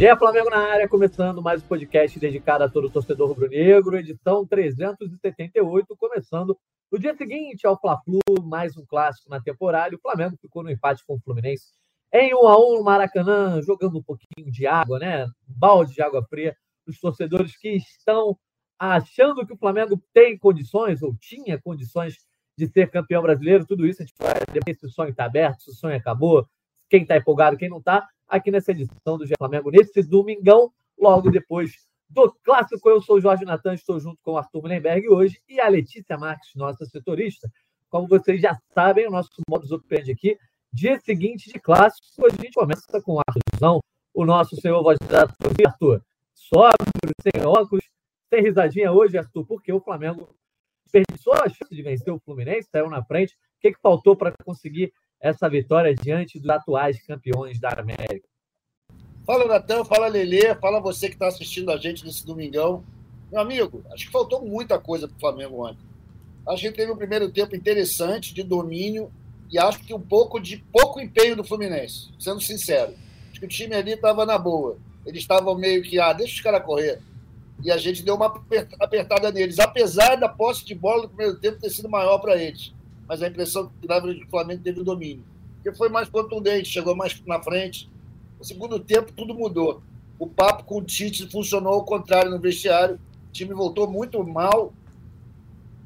GE Flamengo na área, começando mais um podcast dedicado a todo torcedor rubro-negro, edição 378, começando no dia seguinte ao Fla-Flu, mais um clássico na temporada. O Flamengo ficou no empate com o Fluminense em 1 a 1 no Maracanã, jogando um pouquinho de água, né? Balde de água fria os torcedores que estão achando que o Flamengo tem condições ou tinha condições de ser campeão brasileiro. Tudo isso a gente vai ver se o sonho está aberto, se o sonho acabou, quem está empolgado, quem não está. Aqui nessa edição do Flamengo, nesse domingão, logo depois do clássico. Eu sou o Jorge Natan, estou junto com o Arthur Mullenberg hoje e a Letícia Marques, nossa setorista. Como vocês já sabem, o nosso modus operandi aqui, dia seguinte de clássico, a gente começa com o Arthurzão, o nosso senhor voz da Arthur. Sóbrio, sem óculos, sem risadinha hoje, Arthur, porque o Flamengo desperdiçou a chance de vencer o Fluminense, saiu na frente. O que, que faltou para conseguir essa vitória diante dos atuais campeões da América? Fala, Natan, fala, Lelê, fala você que está assistindo a gente nesse domingão. Meu amigo, acho que faltou muita coisa para o Flamengo ontem. Acho que teve um primeiro tempo interessante, de domínio, e acho que um pouco de pouco empenho do Fluminense, sendo sincero. Acho que o time ali estava na boa. Eles estavam meio que, ah, deixa os caras correr e a gente deu uma apertada neles, apesar da posse de bola no primeiro tempo ter sido maior para eles. Mas a impressão que dava que o Flamengo teve o domínio. Porque foi mais contundente, chegou mais na frente. No segundo tempo, tudo mudou. O papo com o Tite funcionou ao contrário no vestiário. O time voltou muito mal.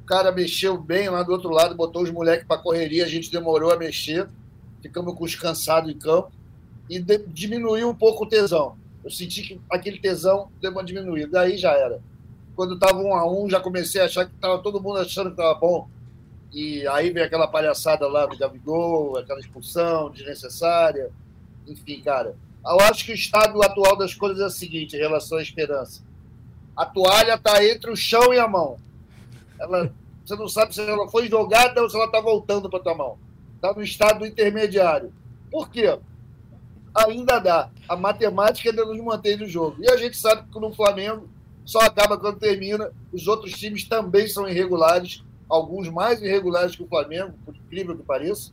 O cara mexeu bem lá do outro lado, botou os moleques para correria. A gente demorou a mexer. Ficamos com os cansados em campo. E diminuiu um pouco o tesão. Eu senti que aquele tesão deu uma diminuída. Daí já era. Quando estava um a um, já comecei a achar que estava todo mundo achando que estava bom. E aí vem aquela palhaçada lá do Gabigol, aquela expulsão desnecessária. Enfim, cara. Eu acho que o estado atual das coisas é o seguinte em relação à esperança. A toalha está entre o chão e a mão. Ela, você não sabe se ela foi jogada ou se ela está voltando para tua mão. Está no estado intermediário. Por quê? ainda dá. A matemática ainda nos mantém no jogo. E a gente sabe que no Flamengo só acaba quando termina. Os outros times também são irregulares, alguns mais irregulares que o Flamengo, por incrível que pareça.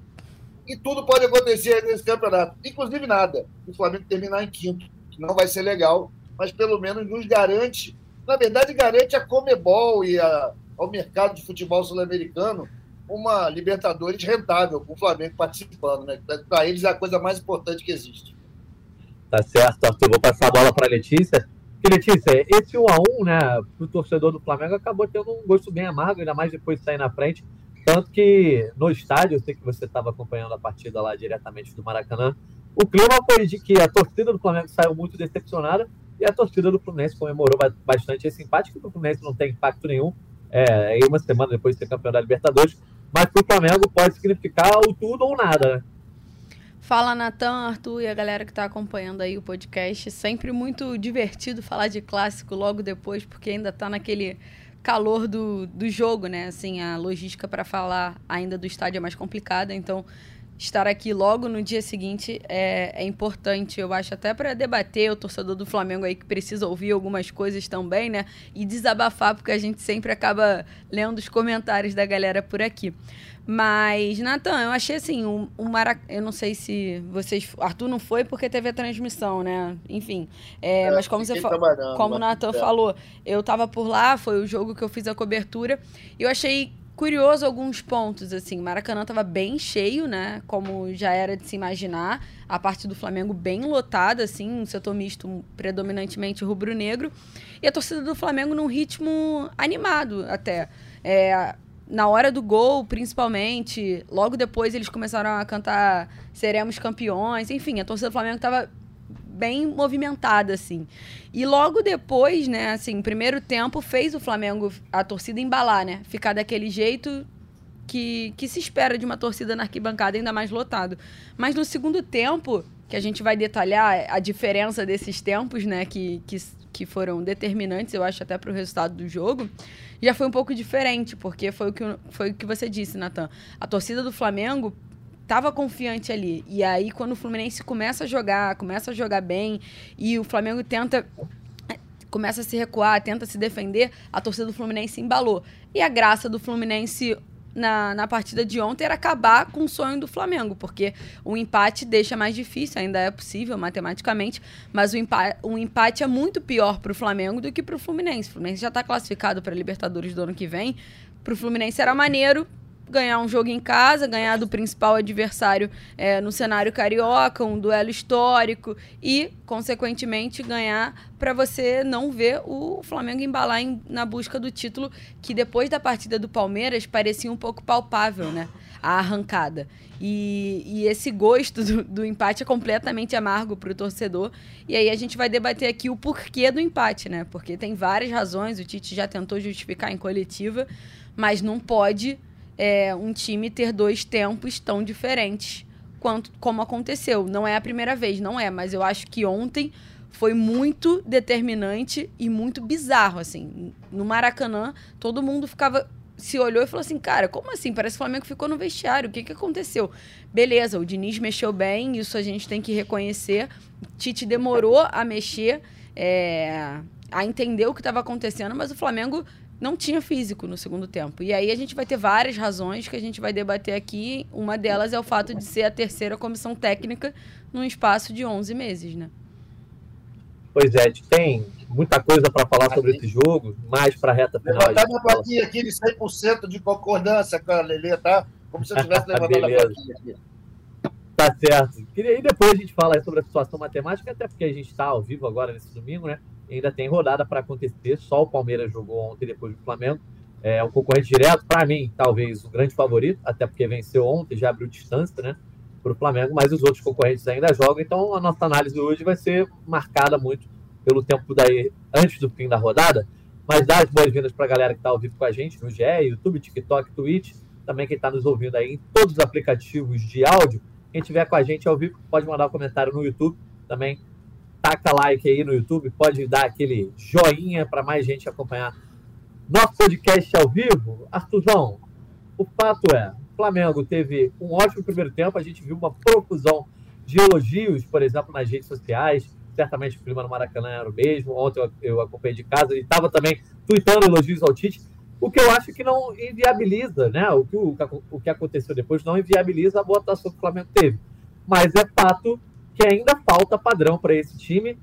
E tudo pode acontecer nesse campeonato. Inclusive nada. O Flamengo terminar em quinto, que não vai ser legal, mas pelo menos nos garante. Na verdade, garante a Comebol e a, ao mercado de futebol sul-americano uma Libertadores rentável, com o Flamengo participando, né? Para eles é a coisa mais importante que existe. Tá certo, Arthur. Vou passar a bola para a Letícia. E, Letícia, esse 1x1, né, para o torcedor do Flamengo acabou tendo um gosto bem amargo, ainda mais depois de sair na frente. Tanto que no estádio, eu sei que você estava acompanhando a partida lá diretamente do Maracanã, o clima foi de que a torcida do Flamengo saiu muito decepcionada e a torcida do Fluminense comemorou bastante esse empate, que o Fluminense não tem impacto nenhum. É, uma semana depois de ser campeão da Libertadores, mas para o Flamengo pode significar o tudo ou nada, né? Fala, Natan, Arthur e a galera que está acompanhando aí o podcast. Sempre muito divertido falar de clássico logo depois, porque ainda está naquele calor do, do jogo, né? Assim, a logística para falar ainda do estádio é mais complicada, então estar aqui logo no dia seguinte é, é importante, eu acho, até para debater o torcedor do Flamengo aí que precisa ouvir algumas coisas também, né? E desabafar, porque a gente sempre acaba lendo os comentários da galera por aqui. Mas, Natan, eu achei assim, o, o Marac... Eu não sei se vocês. Arthur não foi porque teve a transmissão, né? Enfim. É, é, mas como você fa... Como o Natan é. falou, eu tava por lá, foi o jogo que eu fiz a cobertura. E eu achei curioso alguns pontos, assim. Maracanã estava bem cheio, né? Como já era de se imaginar. A parte do Flamengo bem lotada, assim, um setor misto predominantemente rubro-negro. E a torcida do Flamengo num ritmo animado até. É, na hora do gol, principalmente, logo depois eles começaram a cantar Seremos Campeões. Enfim, a torcida do Flamengo estava bem movimentada, assim. E logo depois, né, assim, primeiro tempo fez o Flamengo, a torcida embalar, né? Ficar daquele jeito que, que se espera de uma torcida na arquibancada, ainda mais lotado. Mas no segundo tempo, que a gente vai detalhar a diferença desses tempos, né, que, que, que foram determinantes, eu acho, até para o resultado do jogo, já foi um pouco diferente, porque foi o que, foi o que você disse, Natan. A torcida do Flamengo estava confiante ali. E aí, quando o Fluminense começa a jogar, começa a jogar bem, e o Flamengo tenta. Começa a se recuar, tenta se defender, a torcida do Fluminense embalou. E a graça do Fluminense na, na partida de ontem era acabar com o sonho do Flamengo, porque o empate deixa mais difícil, ainda é possível matematicamente, mas o, empa o empate é muito pior para o Flamengo do que para o Fluminense. O Fluminense já está classificado para Libertadores do ano que vem. Para o Fluminense era maneiro ganhar um jogo em casa, ganhar do principal adversário é, no cenário carioca, um duelo histórico e, consequentemente, ganhar para você não ver o Flamengo embalar em, na busca do título, que depois da partida do Palmeiras parecia um pouco palpável, né? A arrancada. E, e esse gosto do, do, empate é completamente amargo para o torcedor. E aí a gente vai debater aqui o porquê do empate, né? Porque tem várias razões, o Tite já tentou justificar em coletiva, mas não pode é, um time ter dois tempos tão diferentes quanto como aconteceu. Não é a primeira vez, não é, mas eu acho que ontem foi muito determinante e muito bizarro, assim. No Maracanã, todo mundo ficava se olhou e falou assim, cara, como assim? Parece que o Flamengo ficou no vestiário. O que, que aconteceu? Beleza, o Diniz mexeu bem, isso a gente tem que reconhecer. Tite demorou a mexer, é, a entender o que estava acontecendo, mas o Flamengo não tinha físico no segundo tempo. E aí a gente vai ter várias razões que a gente vai debater aqui. Uma delas é o fato de ser a terceira comissão técnica num espaço de 11 meses, né? Pois é, tem muita coisa para falar sobre esse jogo, mais para a reta final. Levantar minha plaquinha aqui de 100% de concordância com a Lelê, tá? Como se eu tivesse levantado a plaquinha aqui. Tá certo. E depois a gente fala sobre a situação matemática, até porque a gente está ao vivo agora nesse domingo, né? Ainda tem rodada para acontecer. Só o Palmeiras jogou ontem depois do Flamengo. É um concorrente direto, para mim, talvez o grande favorito, até porque venceu ontem, já abriu distância, né? Para o Flamengo, mas os outros concorrentes ainda jogam. Então a nossa análise hoje vai ser marcada muito pelo tempo daí antes do fim da rodada. Mas dá as boas-vindas para a galera que está ao vivo com a gente no GE, YouTube, TikTok, Twitch. Também quem está nos ouvindo aí em todos os aplicativos de áudio. Quem estiver com a gente ao vivo pode mandar um comentário no YouTube. Também taca like aí no YouTube, pode dar aquele joinha para mais gente acompanhar nosso podcast ao vivo. Artuzão, o fato é, o Flamengo teve um ótimo primeiro tempo, a gente viu uma profusão de elogios, por exemplo, nas redes sociais. Certamente o clima no Maracanã era o mesmo. Ontem eu, acompanhei de casa e estava também tweetando elogios ao Tite. O que eu acho que não inviabiliza, né? O que, o, o que aconteceu depois não inviabiliza a boa atuação que o Flamengo teve. Mas é fato que ainda falta padrão para esse time,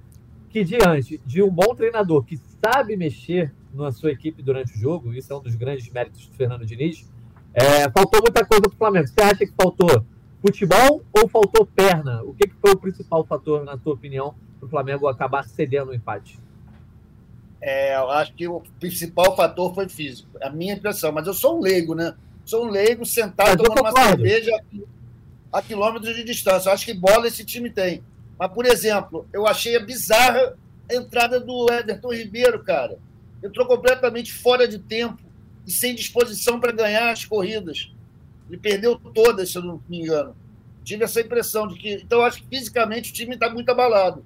que diante de um bom treinador que sabe mexer na sua equipe durante o jogo, isso é um dos grandes méritos do Fernando Diniz, é, faltou muita coisa para o Flamengo. Você acha que faltou futebol ou faltou perna? O que, que foi o principal fator, na tua opinião, para o Flamengo acabar cedendo o empate? É, eu acho que o principal fator foi físico, é a minha impressão. Mas eu sou um leigo, né? Sou um leigo sentado tomando uma cerveja a quilômetros de distância. Eu acho que bola esse time tem. Mas, por exemplo, eu achei bizarra a entrada do Everton Ribeiro, cara. Entrou completamente fora de tempo e sem disposição para ganhar as corridas. Ele perdeu todas, se eu não me engano. Tive essa impressão de que. Então, acho que fisicamente o time está muito abalado.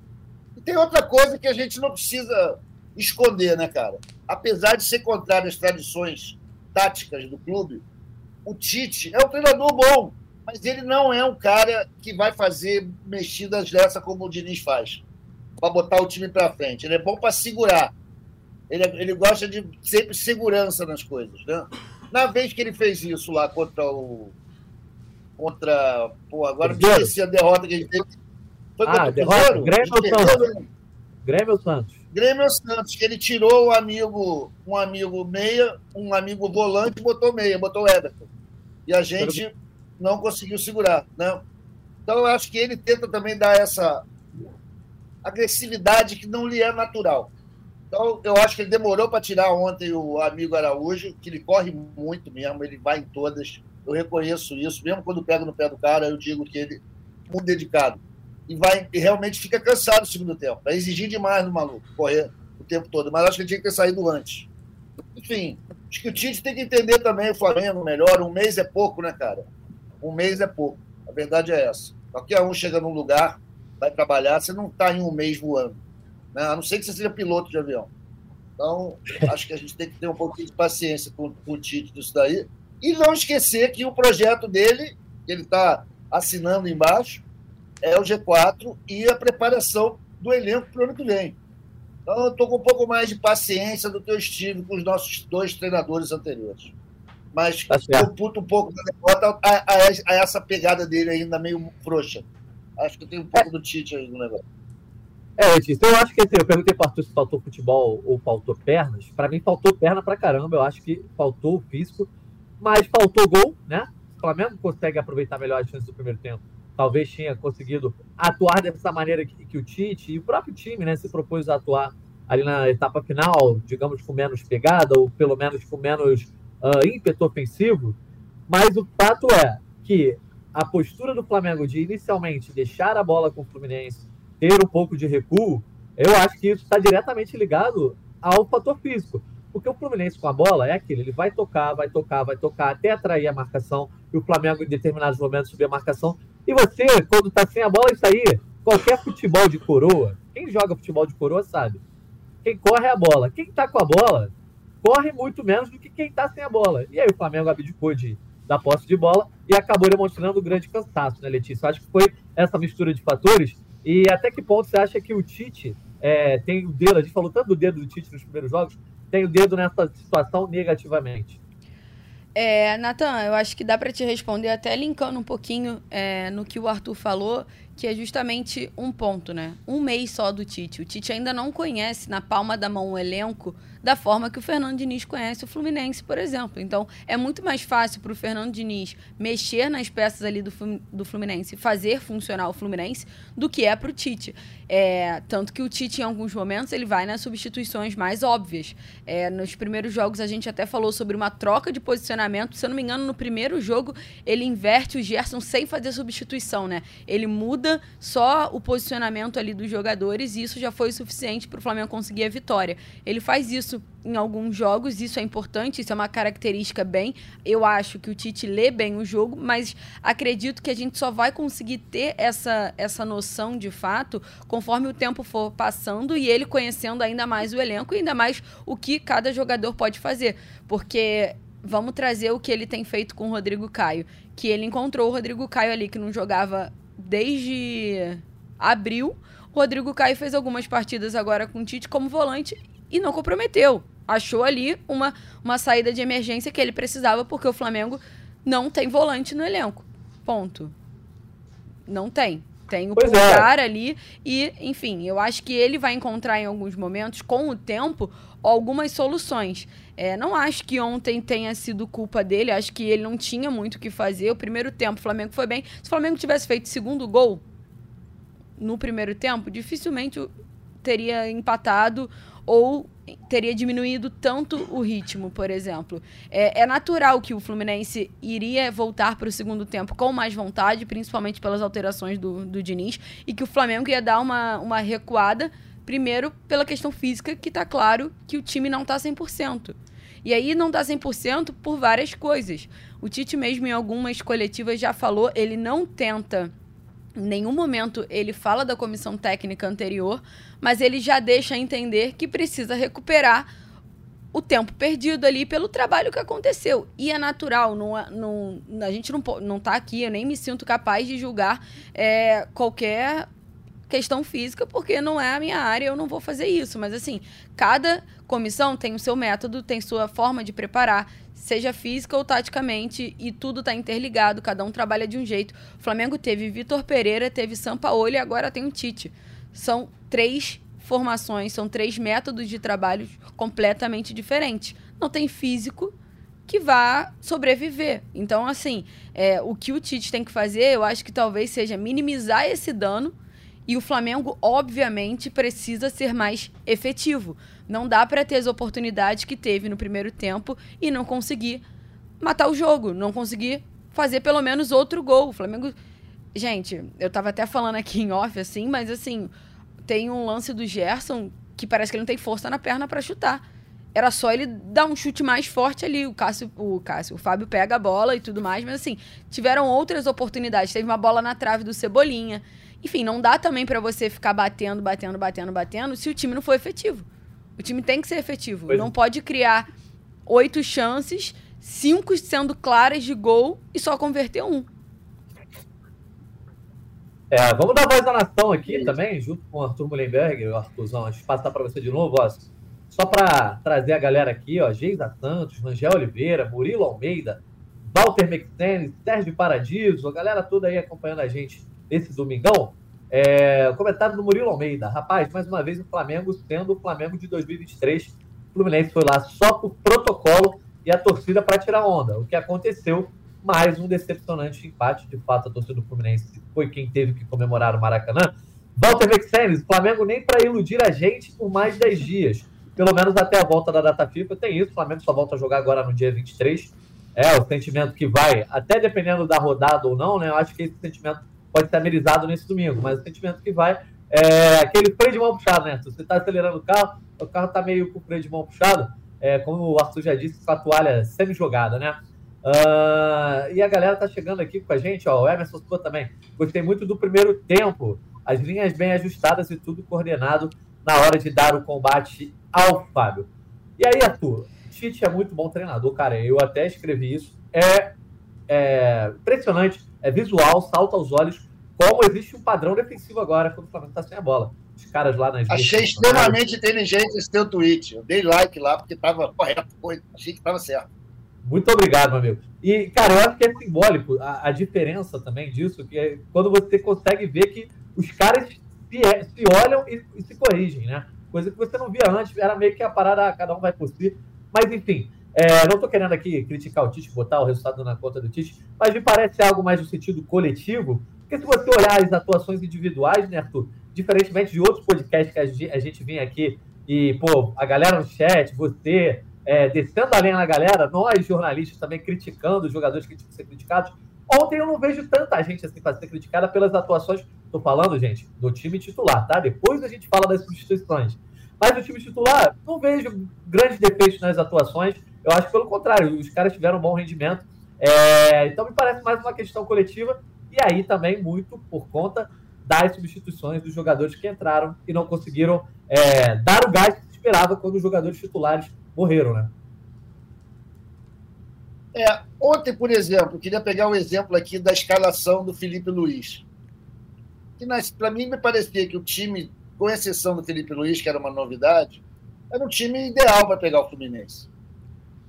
E tem outra coisa que a gente não precisa esconder, né, cara? Apesar de ser contrário às tradições táticas do clube, o Tite é um treinador bom mas ele não é um cara que vai fazer mexidas dessa como o Diniz faz, para botar o time para frente. Ele é bom para segurar. Ele, ele gosta de sempre segurança nas coisas. Né? Na vez que ele fez isso lá contra o. Contra. Pô, agora me esqueci a derrota que ele teve. Foi contra ah, o derrota? Grêmio ou Santos? Grêmio ou Santos? Grêmio Santos, que ele tirou o amigo, um amigo meia, um amigo volante e botou meia, botou Everton. E a gente não conseguiu segurar. Né? Então, eu acho que ele tenta também dar essa agressividade que não lhe é natural. Então, eu acho que ele demorou para tirar ontem o amigo Araújo, que ele corre muito mesmo, ele vai em todas. Eu reconheço isso, mesmo quando pego no pé do cara, eu digo que ele é muito dedicado. E, vai, e realmente fica cansado no segundo tempo. Vai exigir demais no maluco, correr o tempo todo. Mas acho que ele tinha que ter saído antes. Enfim, acho que o Tite tem que entender também o Flamengo melhor. Um mês é pouco, né, cara? Um mês é pouco. A verdade é essa. Qualquer um chega num lugar, vai trabalhar, você não está em um mês voando. Né? A não ser que você seja piloto de avião. Então, acho que a gente tem que ter um pouquinho de paciência com, com o Tite disso daí. E não esquecer que o projeto dele, que ele está assinando embaixo, é o G4 e a preparação do elenco para o ano que vem. Então, eu estou com um pouco mais de paciência do que eu estive com os nossos dois treinadores anteriores. Mas tá eu puto um pouco da derrota a, a, a, essa pegada dele ainda meio frouxa. Acho que tem um pouco é. do Tite aí no negócio. É, Letícia, eu acho que assim, eu perguntei para Arthur se faltou futebol ou faltou pernas. Para mim, faltou perna pra caramba. Eu acho que faltou o físico, mas faltou gol, né? O Flamengo consegue aproveitar melhor as chances do primeiro tempo. Talvez tinha conseguido atuar dessa maneira que, que o Tite e o próprio time né, se propôs a atuar ali na etapa final, digamos, com menos pegada, ou pelo menos com menos uh, ímpeto ofensivo. Mas o fato é que a postura do Flamengo de inicialmente deixar a bola com o Fluminense ter um pouco de recuo, eu acho que isso está diretamente ligado ao fator físico. Porque o Fluminense com a bola é aquele, ele vai tocar, vai tocar, vai tocar, até atrair a marcação, e o Flamengo em determinados momentos subir a marcação. E você, quando está sem a bola, isso aí, qualquer futebol de coroa, quem joga futebol de coroa sabe. Quem corre é a bola. Quem está com a bola, corre muito menos do que quem está sem a bola. E aí o Flamengo abdicou de, da posse de bola e acabou demonstrando um grande cansaço, né, Letícia? Acho que foi essa mistura de fatores e até que ponto você acha que o Tite é, tem o dedo, a gente falou tanto do dedo do Tite nos primeiros jogos, tem o dedo nessa situação negativamente? É, Natan, eu acho que dá para te responder até linkando um pouquinho é, no que o Arthur falou, que é justamente um ponto, né? Um mês só do Tite. O Tite ainda não conhece na palma da mão o elenco da forma que o Fernando Diniz conhece o Fluminense, por exemplo. Então, é muito mais fácil para o Fernando Diniz mexer nas peças ali do, do Fluminense, fazer funcionar o Fluminense, do que é para o Tite. É, tanto que o Tite, em alguns momentos, ele vai nas substituições mais óbvias. É, nos primeiros jogos, a gente até falou sobre uma troca de posicionamento. Se eu não me engano, no primeiro jogo, ele inverte o Gerson sem fazer substituição, né? Ele muda só o posicionamento ali dos jogadores e isso já foi suficiente para o Flamengo conseguir a vitória. Ele faz isso isso em alguns jogos, isso é importante, isso é uma característica bem. Eu acho que o Tite lê bem o jogo, mas acredito que a gente só vai conseguir ter essa, essa noção de fato conforme o tempo for passando e ele conhecendo ainda mais o elenco e ainda mais o que cada jogador pode fazer. Porque vamos trazer o que ele tem feito com o Rodrigo Caio, que ele encontrou o Rodrigo Caio ali que não jogava desde abril. Rodrigo Caio fez algumas partidas agora com o Tite como volante e não comprometeu. Achou ali uma, uma saída de emergência que ele precisava, porque o Flamengo não tem volante no elenco. Ponto. Não tem. Tem o pois Pulgar é. ali e, enfim, eu acho que ele vai encontrar em alguns momentos, com o tempo, algumas soluções. É, não acho que ontem tenha sido culpa dele, acho que ele não tinha muito o que fazer. O primeiro tempo, o Flamengo foi bem. Se o Flamengo tivesse feito segundo gol no primeiro tempo, dificilmente teria empatado ou teria diminuído tanto o ritmo, por exemplo. É, é natural que o Fluminense iria voltar para o segundo tempo com mais vontade, principalmente pelas alterações do, do Diniz, e que o Flamengo ia dar uma, uma recuada, primeiro pela questão física, que está claro que o time não está 100%. E aí não está 100% por várias coisas. O Tite mesmo em algumas coletivas já falou, ele não tenta em nenhum momento ele fala da comissão técnica anterior, mas ele já deixa entender que precisa recuperar o tempo perdido ali pelo trabalho que aconteceu. E é natural, não, é, não, a gente não, não tá aqui, eu nem me sinto capaz de julgar é, qualquer questão física, porque não é a minha área, eu não vou fazer isso. Mas assim, cada comissão tem o seu método, tem sua forma de preparar, seja física ou taticamente, e tudo está interligado, cada um trabalha de um jeito. O Flamengo teve Vitor Pereira, teve Sampaoli e agora tem o Tite. São três formações, são três métodos de trabalho completamente diferentes. Não tem físico que vá sobreviver. Então, assim, é, o que o Tite tem que fazer, eu acho que talvez seja minimizar esse dano. E o Flamengo, obviamente, precisa ser mais efetivo. Não dá para ter as oportunidades que teve no primeiro tempo e não conseguir matar o jogo, não conseguir fazer pelo menos outro gol. O Flamengo. Gente, eu tava até falando aqui em off, assim, mas assim, tem um lance do Gerson que parece que ele não tem força na perna para chutar. Era só ele dar um chute mais forte ali. O Cássio, o Cássio, o Fábio pega a bola e tudo mais, mas assim, tiveram outras oportunidades. Teve uma bola na trave do Cebolinha. Enfim, não dá também para você ficar batendo, batendo, batendo, batendo se o time não for efetivo. O time tem que ser efetivo. Pois não é. pode criar oito chances, cinco sendo claras de gol e só converter um. É, vamos dar voz à nação aqui também, junto com o Arthur Mullenberg, o Arthurzão. Deixa eu passar para você de novo, ó. Só para trazer a galera aqui, ó, Geisa Santos, Rangel Oliveira, Murilo Almeida, Walter McStanley, Sérgio Paradiso, a galera toda aí acompanhando a gente esse domingão. É, comentário do Murilo Almeida. Rapaz, mais uma vez o Flamengo sendo o Flamengo de 2023. O Fluminense foi lá só por protocolo e a torcida para tirar onda. O que aconteceu, mais um decepcionante empate. De fato, a torcida do Fluminense foi quem teve que comemorar o Maracanã. Walter Vexenes, o Flamengo nem para iludir a gente por mais 10 dias. Pelo menos até a volta da data FIFA tem isso. O Flamengo só volta a jogar agora no dia 23. É, o sentimento que vai, até dependendo da rodada ou não, né? Eu acho que esse sentimento pode ser amenizado nesse domingo, mas o sentimento que vai é aquele freio de mão puxado, né? Se você está acelerando o carro, o carro está meio com o freio de mão puxado, é, como o Arthur já disse, com a toalha semi-jogada, né? Uh, e a galera tá chegando aqui com a gente, ó, o Emerson Sua também. Gostei muito do primeiro tempo, as linhas bem ajustadas e tudo coordenado na hora de dar o combate ao Fábio. E aí, Arthur, Tite é muito bom treinador, cara. Eu até escrevi isso. É, é impressionante, é visual, salta aos olhos como existe um padrão defensivo agora quando o Flamengo tá sem a bola. Os caras lá nas Achei extremamente inteligente esse teu tweet. Eu dei like lá porque tava correto, achei que tava certo. Muito obrigado, meu amigo. E, cara, eu acho que é simbólico a, a diferença também disso, que é quando você consegue ver que os caras se, é, se olham e, e, se corrigem, né? Coisa que você não via antes, era meio que a parada, ah, cada um vai por si. Mas, enfim, é, não estou querendo aqui criticar o Tite, botar o resultado na conta do Tite, mas me parece algo mais no sentido coletivo, porque se você olhar as atuações individuais, né, Arthur, diferentemente de outros podcasts que a gente vem aqui e, pô, a galera no chat, você, é, descendo a lenha na galera, nós jornalistas também criticando os jogadores que tinham que ser criticados. Ontem eu não vejo tanta gente assim para ser criticada pelas atuações. Estou falando, gente, do time titular, tá? Depois a gente fala das substituições. Mas o time titular, não vejo grandes defeitos nas atuações. Eu acho que pelo contrário, os caras tiveram um bom rendimento. É, então me parece mais uma questão coletiva. E aí também muito por conta das substituições dos jogadores que entraram e não conseguiram é, dar o gás que se esperava quando os jogadores titulares morreram, né? É, ontem, por exemplo, queria pegar um exemplo aqui da escalação do Felipe Luiz. Que para mim me parecia que o time, com exceção do Felipe Luiz, que era uma novidade, era um time ideal para pegar o Fluminense.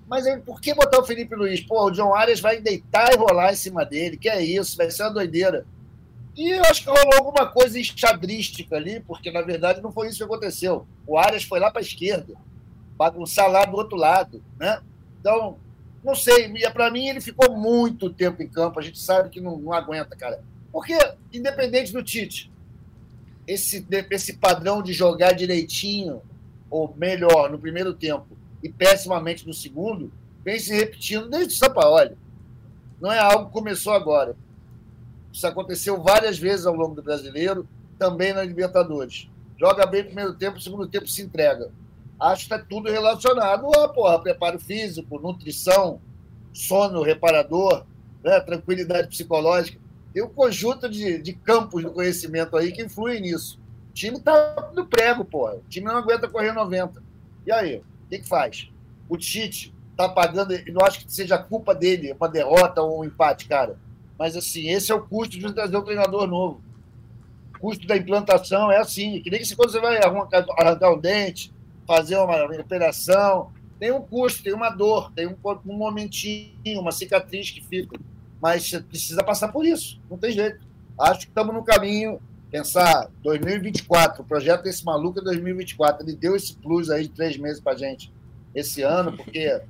Mas aí, por que botar o Felipe Luiz? Pô, o John Arias vai deitar e rolar em cima dele, que é isso, vai ser uma doideira. E eu acho que rolou alguma coisa enxadrística ali, porque na verdade não foi isso que aconteceu. O Arias foi lá para a esquerda, bagunçar lá do outro lado, né? Então, não sei, para mim ele ficou muito tempo em campo, a gente sabe que não, não aguenta, cara. Porque, independente do Tite, esse, esse padrão de jogar direitinho, ou melhor, no primeiro tempo, e pessimamente no segundo, vem se repetindo desde o Sampaoli. Não é algo que começou agora. Isso aconteceu várias vezes ao longo do brasileiro, também na Libertadores. Joga bem no primeiro tempo, no segundo tempo se entrega acho que está tudo relacionado a porra, preparo físico, nutrição, sono reparador, né, tranquilidade psicológica. Tem um conjunto de, de campos do conhecimento aí que influem nisso. O time está no prego, porra. O time não aguenta correr 90. E aí? O que, que faz? O Tite está pagando. Não acho que seja culpa dele, uma derrota ou um empate, cara. Mas assim, esse é o custo de trazer um treinador novo. O custo da implantação é assim. Que nem que se quando você vai arrancar, arrancar um dente, fazer uma operação, tem um custo, tem uma dor, tem um, um momentinho, uma cicatriz que fica. Mas precisa passar por isso, não tem jeito. Acho que estamos no caminho. Pensar 2024, o projeto desse maluco é 2024. Ele deu esse plus aí de três meses para gente esse ano, porque a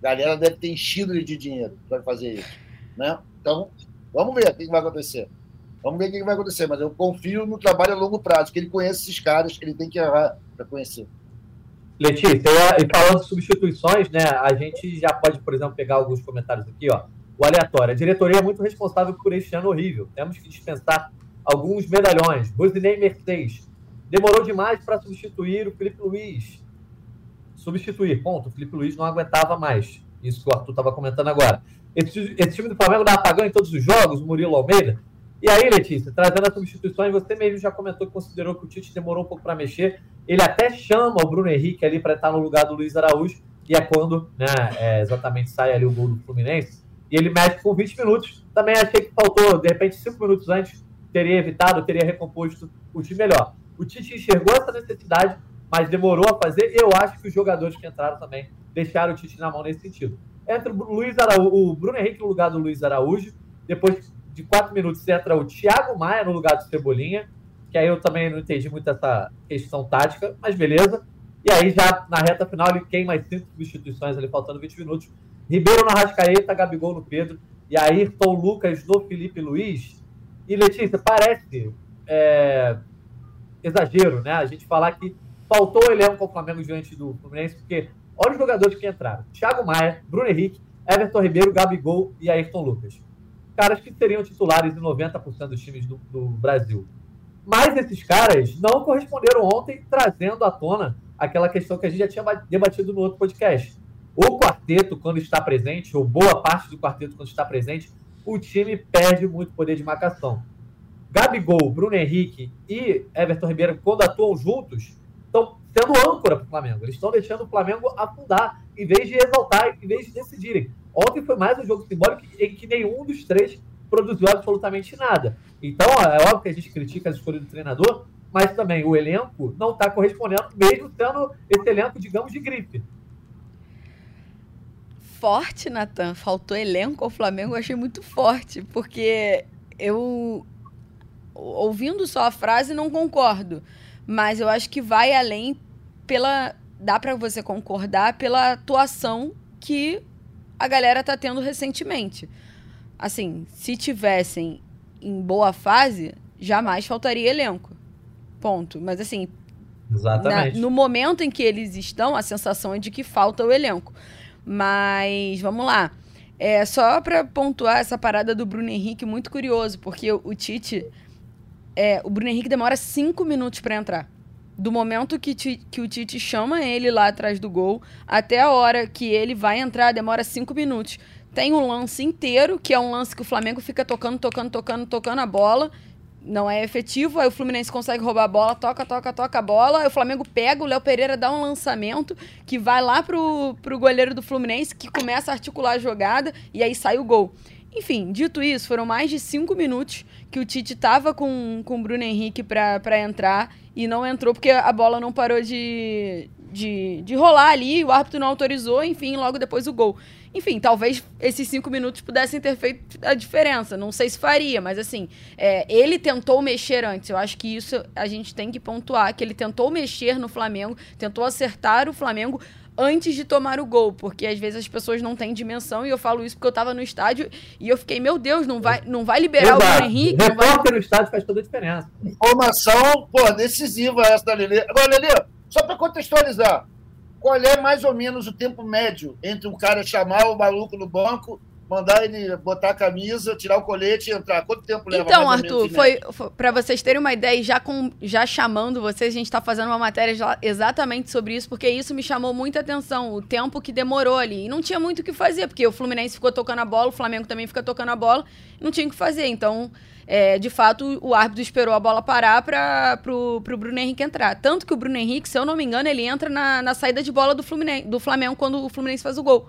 galera deve ter enchido de dinheiro para fazer isso. Né? Então, vamos ver o que vai acontecer. Vamos ver o que vai acontecer, mas eu confio no trabalho a longo prazo, que ele conhece esses caras, que ele tem que errar para conhecer. Letícia, e falando de substituições, né, a gente já pode, por exemplo, pegar alguns comentários aqui, ó. O aleatório. A diretoria é muito responsável por este ano horrível. Temos que dispensar alguns medalhões. Rosinei Mercedes. Demorou demais para substituir o Felipe Luiz. Substituir, ponto. O Felipe Luiz não aguentava mais. Isso que o Arthur estava comentando agora. Esse, esse, time do Flamengo dá apagão em todos os jogos, Murilo Almeida. E aí, Letícia, trazendo as substituições, você mesmo já comentou que considerou que o Tite demorou um pouco para mexer. Ele até chama o Bruno Henrique ali para estar no lugar do Luiz Araújo, e é quando né, é, exatamente sai ali o gol do Fluminense. E ele mexe com 20 minutos. Também achei que faltou, de repente, 5 minutos antes, teria evitado, teria recomposto o time melhor. O Tite enxergou essa necessidade mas demorou a fazer. Eu acho que os jogadores que entraram também deixaram o Tite na mão nesse sentido. Entra o, Luiz Araújo, o Bruno Henrique no lugar do Luiz Araújo. Depois de quatro minutos entra o Thiago Maia no lugar do Cebolinha. Que aí eu também não entendi muito essa questão tática, mas beleza. E aí já na reta final ele queima as cinco substituições ali, faltando 20 minutos. Ribeiro no Rascaeta, Gabigol no Pedro. E aí Ayrton Lucas no Felipe Luiz. E Letícia, parece é, exagero, né? A gente falar que faltou o elenco ao Flamengo diante do Fluminense, porque olha os jogadores que entraram: Thiago Maia, Bruno Henrique, Everton Ribeiro, Gabigol e Ayrton Lucas. Caras que seriam titulares em 90% dos times do, do Brasil. Mas esses caras não corresponderam ontem, trazendo à tona aquela questão que a gente já tinha debatido no outro podcast. O quarteto, quando está presente, ou boa parte do quarteto, quando está presente, o time perde muito poder de marcação. Gabigol, Bruno Henrique e Everton Ribeiro, quando atuam juntos, estão sendo âncora para o Flamengo. Eles estão deixando o Flamengo afundar, em vez de exaltar, em vez de decidirem. Ontem foi mais um jogo simbólico em que nenhum dos três produziu absolutamente nada. Então, é óbvio que a gente critica as escolhas do treinador, mas também o elenco não está correspondendo, mesmo sendo esse elenco, digamos, de gripe. Forte, Natan. Faltou elenco ao Flamengo, eu achei muito forte, porque eu, ouvindo só a frase, não concordo. Mas eu acho que vai além pela. Dá para você concordar pela atuação que a galera tá tendo recentemente. Assim, se tivessem em boa fase, jamais faltaria elenco. Ponto. Mas assim, Exatamente. Na, no momento em que eles estão, a sensação é de que falta o elenco. Mas vamos lá. É só para pontuar essa parada do Bruno Henrique, muito curioso, porque o, Tite. É, o Bruno Henrique demora cinco minutos para entrar. Do momento que, que o Tite chama ele lá atrás do gol, até a hora que ele vai entrar, demora cinco minutos. Tem um lance inteiro, que é um lance que o Flamengo fica tocando, tocando, tocando, tocando a bola. Não é efetivo, aí o Fluminense consegue roubar a bola, toca, toca, toca a bola. Aí o Flamengo pega, o Léo Pereira dá um lançamento que vai lá pro, pro goleiro do Fluminense, que começa a articular a jogada e aí sai o gol. Enfim, dito isso, foram mais de cinco minutos que o Tite tava com, com o Bruno Henrique para entrar e não entrou porque a bola não parou de, de, de rolar ali, o árbitro não autorizou, enfim, logo depois o gol. Enfim, talvez esses cinco minutos pudessem ter feito a diferença. Não sei se faria, mas assim, é, ele tentou mexer antes. Eu acho que isso a gente tem que pontuar, que ele tentou mexer no Flamengo, tentou acertar o Flamengo antes de tomar o gol, porque às vezes as pessoas não têm dimensão, e eu falo isso porque eu tava no estádio e eu fiquei, meu Deus, não vai, não vai liberar Exato. o Bruno Henrique. Não vai... no estádio faz toda a diferença. Informação, pô, decisiva essa da Lelê. Agora, Lelê, só para contextualizar, qual é mais ou menos o tempo médio entre um cara chamar o maluco no banco, mandar ele botar a camisa, tirar o colete e entrar? Quanto tempo leva? Então, Arthur, foi, foi para vocês terem uma ideia, já, com, já chamando vocês, a gente está fazendo uma matéria já, exatamente sobre isso, porque isso me chamou muita atenção, o tempo que demorou ali. E não tinha muito o que fazer, porque o Fluminense ficou tocando a bola, o Flamengo também fica tocando a bola, não tinha o que fazer. Então, é, de fato, o árbitro esperou a bola parar para pro, pro Bruno Henrique entrar. Tanto que o Bruno Henrique, se eu não me engano, ele entra na, na saída de bola do, Fluminense, do Flamengo quando o Fluminense faz o gol.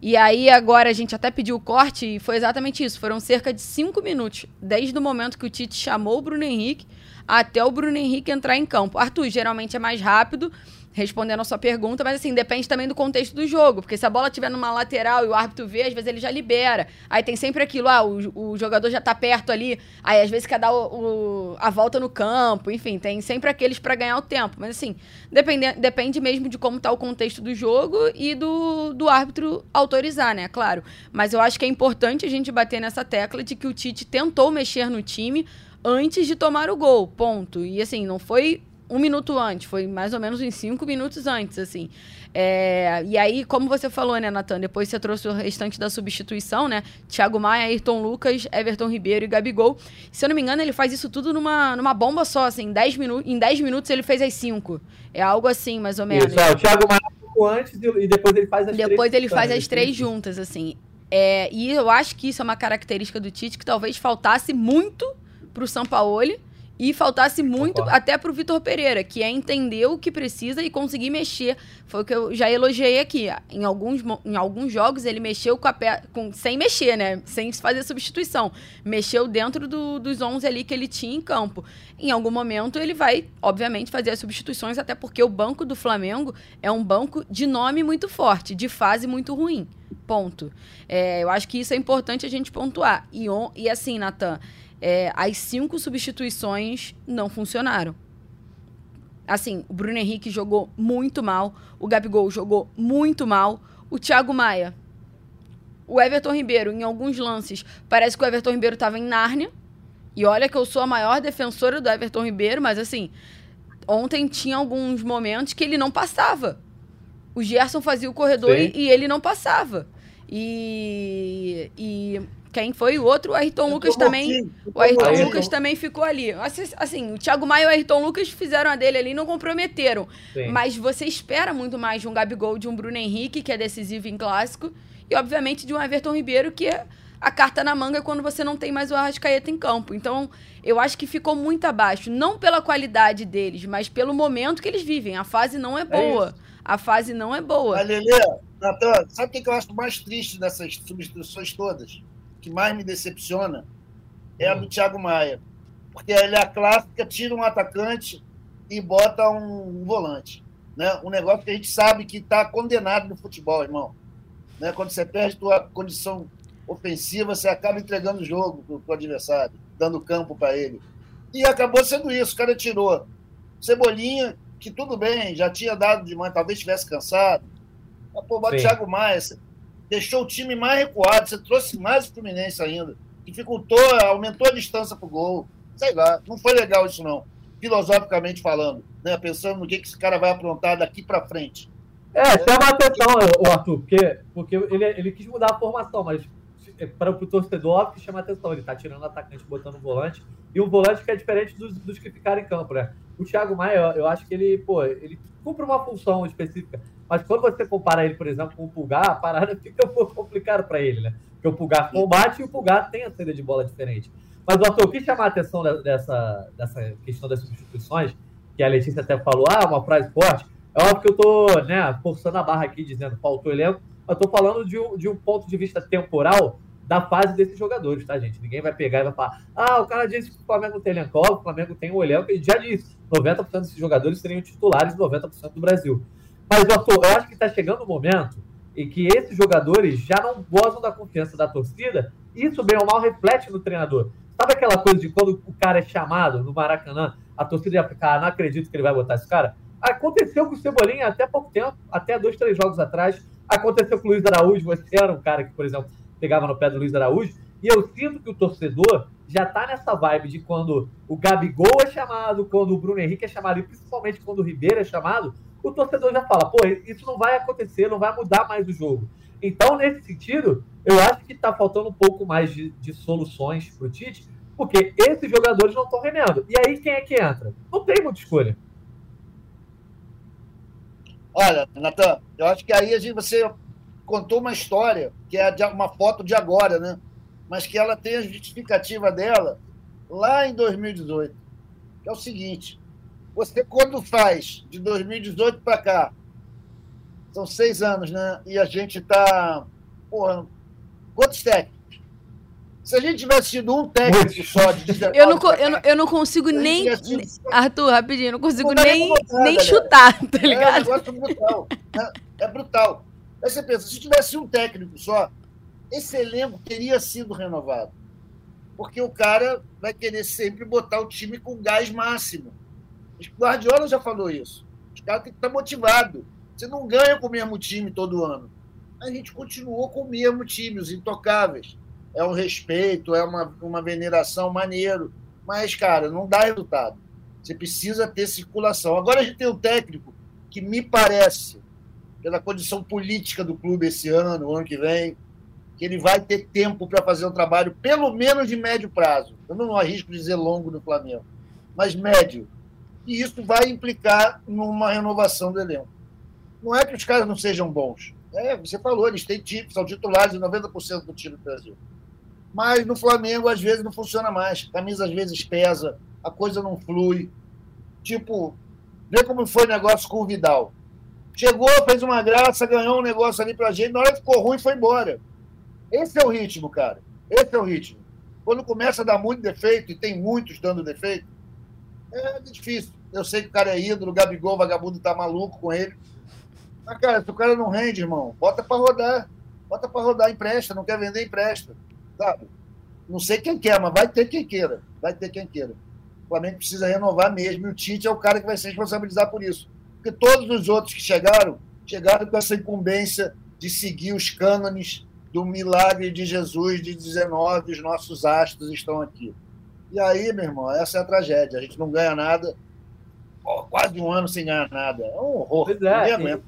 E aí agora a gente até pediu o corte e foi exatamente isso. Foram cerca de cinco minutos, desde o momento que o Tite chamou o Bruno Henrique até o Bruno Henrique entrar em campo. Arthur, geralmente é mais rápido, respondendo a sua pergunta, mas assim, depende também do contexto do jogo, porque se a bola estiver numa lateral e o árbitro vê, às vezes ele já libera. Aí tem sempre aquilo, ah, o, o jogador já tá perto ali, aí às vezes quer dar o, o, a volta no campo, enfim, tem sempre aqueles para ganhar o tempo. Mas assim, depende, depende mesmo de como tá o contexto do jogo e do, do árbitro autorizar, né? Claro. Mas eu acho que é importante a gente bater nessa tecla de que o Tite tentou mexer no time antes de tomar o gol, ponto. E assim, não foi um minuto antes, foi mais ou menos uns cinco minutos antes, assim. É, e aí, como você falou, né, Natan? Depois você trouxe o restante da substituição, né? Thiago Maia, Ayrton Lucas, Everton Ribeiro e Gabigol. Se eu não me engano, ele faz isso tudo numa, numa bomba só, assim. Em 10 minu em dez minutos ele fez as cinco. É algo assim, mais ou menos. Isso, é, o Thiago Maia antes e depois ele faz as depois três. Depois ele faz as três juntas, assim. É, e eu acho que isso é uma característica do Tite que talvez faltasse muito pro Sampaoli e faltasse muito até pro Vitor Pereira, que é entender o que precisa e conseguir mexer. Foi o que eu já elogiei aqui. Em alguns, em alguns jogos ele mexeu com a pé, com, sem mexer, né? Sem fazer substituição. Mexeu dentro do, dos 11 ali que ele tinha em campo. Em algum momento ele vai, obviamente, fazer as substituições, até porque o banco do Flamengo é um banco de nome muito forte, de fase muito ruim. Ponto. É, eu acho que isso é importante a gente pontuar. E, on, e assim, Natan, é, as cinco substituições não funcionaram. Assim, o Bruno Henrique jogou muito mal, o Gabigol jogou muito mal, o Thiago Maia, o Everton Ribeiro, em alguns lances, parece que o Everton Ribeiro estava em Nárnia. E olha que eu sou a maior defensora do Everton Ribeiro, mas assim, ontem tinha alguns momentos que ele não passava. O Gerson fazia o corredor e, e, ele não passava. E, e quem foi o outro? O Ayrton Lucas também. O Ayrton Lucas também ficou ali. Assim, o Thiago Maia e o Ayrton Lucas fizeram a dele ali e não comprometeram. Sim. Mas você espera muito mais de um Gabigol, de um Bruno Henrique, que é decisivo em clássico, e obviamente de um Everton Ribeiro, que é a carta na manga quando você não tem mais o Arrascaeta em campo. Então, eu acho que ficou muito abaixo. Não pela qualidade deles, mas pelo momento que eles vivem. A fase não é, é boa. É a fase não é boa. Alelê, Natan, sabe o que eu acho mais triste dessas substituições todas? Que mais me decepciona é a do hum. Thiago Maia. Porque ele é a clássica, tira um atacante e bota um, volante. Né? Um negócio que a gente sabe que está condenado no futebol, irmão. Né? Quando você perde tua condição ofensiva, você acaba entregando o jogo para o adversário, dando campo para ele. E acabou sendo isso. O cara tirou Cebolinha, que tudo bem, já tinha dado de manhã, talvez estivesse cansado. Mas, pô, o Thiago Maia, deixou o time mais recuado, você trouxe mais o Fluminense ainda, dificultou, aumentou a distância para o gol. Sei lá, não foi legal isso não, filosoficamente falando, né? pensando no que, que esse cara vai aprontar daqui para frente. É, chama atenção, Arthur, porque, porque ele, ele quis mudar a formação, mas para o torcedor, que chama atenção, ele está tirando o atacante, botando o volante, e um volante que é diferente dos, dos que ficaram em campo, né? O Thiago Maia, eu acho que ele, pô, ele cumpre uma função específica. Mas quando você compara ele, por exemplo, com o Pulgar, a parada fica um pouco complicada para ele, né? Porque o Pulgar combate e o Pulgar tem a saída de bola diferente. Mas, Arthur, eu quis chamar a atenção dessa, dessa questão das substituições, que a Letícia até falou, ah, uma frase forte. É óbvio que eu tô, né, forçando a barra aqui, dizendo faltou elenco, eu tô falando de um, de um ponto de vista temporal da fase desses jogadores, tá, gente? Ninguém vai pegar e vai falar, ah, o cara disse que o Flamengo tem elenco, o Flamengo tem o elenco, ele já disse, 90% desses jogadores seriam titulares 90% do Brasil. Mas, eu acho que está chegando o um momento em que esses jogadores já não gozam da confiança da torcida, e isso, bem ou mal, reflete no treinador. Sabe aquela coisa de quando o cara é chamado no Maracanã, a torcida ia ficar, ah, não acredito que ele vai botar esse cara? Aconteceu com o Cebolinha até pouco tempo, até dois, três jogos atrás. Aconteceu com o Luiz Araújo, você era um cara que, por exemplo, pegava no pé do Luiz Araújo. E eu sinto que o torcedor já tá nessa vibe de quando o Gabigol é chamado, quando o Bruno Henrique é chamado, e principalmente quando o Ribeiro é chamado, o torcedor já fala, pô, isso não vai acontecer, não vai mudar mais o jogo. Então, nesse sentido, eu acho que está faltando um pouco mais de, de soluções para o Tite, porque esses jogadores não estão rendendo. E aí, quem é que entra? Não tem muita escolha. Olha, Natan, eu acho que aí a gente, você contou uma história, que é uma foto de agora, né? Mas que ela tem a justificativa dela lá em 2018. Que é o seguinte: você, quando faz de 2018 para cá, são seis anos, né? E a gente está. Porra, quantos técnicos? Se a gente tivesse tido um técnico só de 19 eu não, eu, não, eu não consigo nem. Arthur, rapidinho, eu não consigo não nem, nem chutar, tá ligado? É um negócio brutal. Né? É brutal. Aí você pensa, se tivesse um técnico só, esse elenco teria sido renovado. Porque o cara vai querer sempre botar o time com gás máximo. O Guardiola já falou isso. Os caras têm que estar motivados. Você não ganha com o mesmo time todo ano. A gente continuou com o mesmo time, os intocáveis. É um respeito, é uma, uma veneração maneiro. Mas, cara, não dá resultado. Você precisa ter circulação. Agora a gente tem um técnico que me parece, pela condição política do clube esse ano, ano que vem, que ele vai ter tempo para fazer um trabalho, pelo menos de médio prazo. Eu não arrisco dizer longo no Flamengo, mas médio e isso vai implicar numa renovação do elenco. Não é que os caras não sejam bons. É, você falou, eles têm time, são titulares de 90% do time do Brasil. Mas no Flamengo, às vezes, não funciona mais. A camisa, às vezes, pesa. a coisa não flui. Tipo, vê como foi o negócio com o Vidal. Chegou, fez uma graça, ganhou um negócio ali pra gente, na hora ficou ruim, foi embora. Esse é o ritmo, cara. Esse é o ritmo. Quando começa a dar muito defeito, e tem muitos dando defeito, é difícil. Eu sei que o cara é ídolo, o Gabigol, o vagabundo tá maluco com ele. Mas, cara, se o cara não rende, irmão, bota para rodar. Bota para rodar, empresta. Não quer vender, empresta. Sabe? Não sei quem quer, mas vai ter quem queira. Vai ter quem queira. O Flamengo precisa renovar mesmo. E o Tite é o cara que vai se responsabilizar por isso. Porque todos os outros que chegaram, chegaram com essa incumbência de seguir os cânones do milagre de Jesus de 19, os nossos astros estão aqui. E aí, meu irmão, essa é a tragédia. A gente não ganha nada, quase um ano sem ganhar nada. É um horror. Pois é,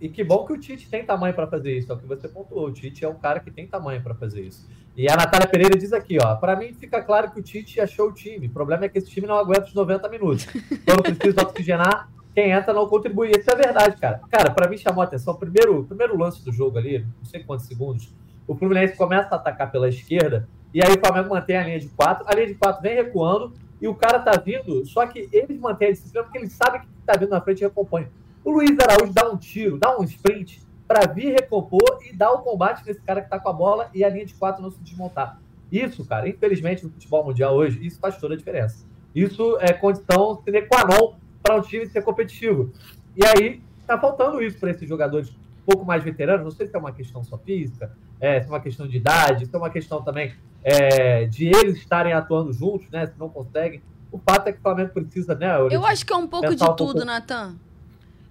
e, e, que bom que o Tite tem tamanho para fazer isso, é o que você pontuou. O Tite é um cara que tem tamanho para fazer isso. E a Natália Pereira diz aqui, ó, para mim fica claro que o Tite achou o time. O problema é que esse time não aguenta os 90 minutos. Quando precisa oxigenar, quem entra não contribui. Isso é verdade, cara. Cara, para mim chamou a atenção, primeiro, primeiro lance do jogo ali, não sei quantos segundos, o Fluminense começa a atacar pela esquerda, e aí o Flamengo mantém a linha de quatro, a linha de quatro vem recuando, e o cara tá vindo, só que eles mantêm a disciplina porque eles sabem que tá vindo na frente e recompõe. O Luiz Araújo dá um tiro, dá um sprint para vir recompor e dar o combate nesse cara que tá com a bola e a linha de quatro não se desmontar. Isso, cara, infelizmente no futebol mundial hoje, isso faz toda a diferença. Isso é condição sine qua non para um time ser competitivo. E aí, tá faltando isso para esses jogadores um pouco mais veteranos. Não sei se é uma questão só física, é, se é uma questão de idade, se é uma questão também é, de eles estarem atuando juntos, né? Se não conseguem. O fato é que o Flamengo precisa, né? Eu acho que é um pouco de um tudo, pouco... Natan.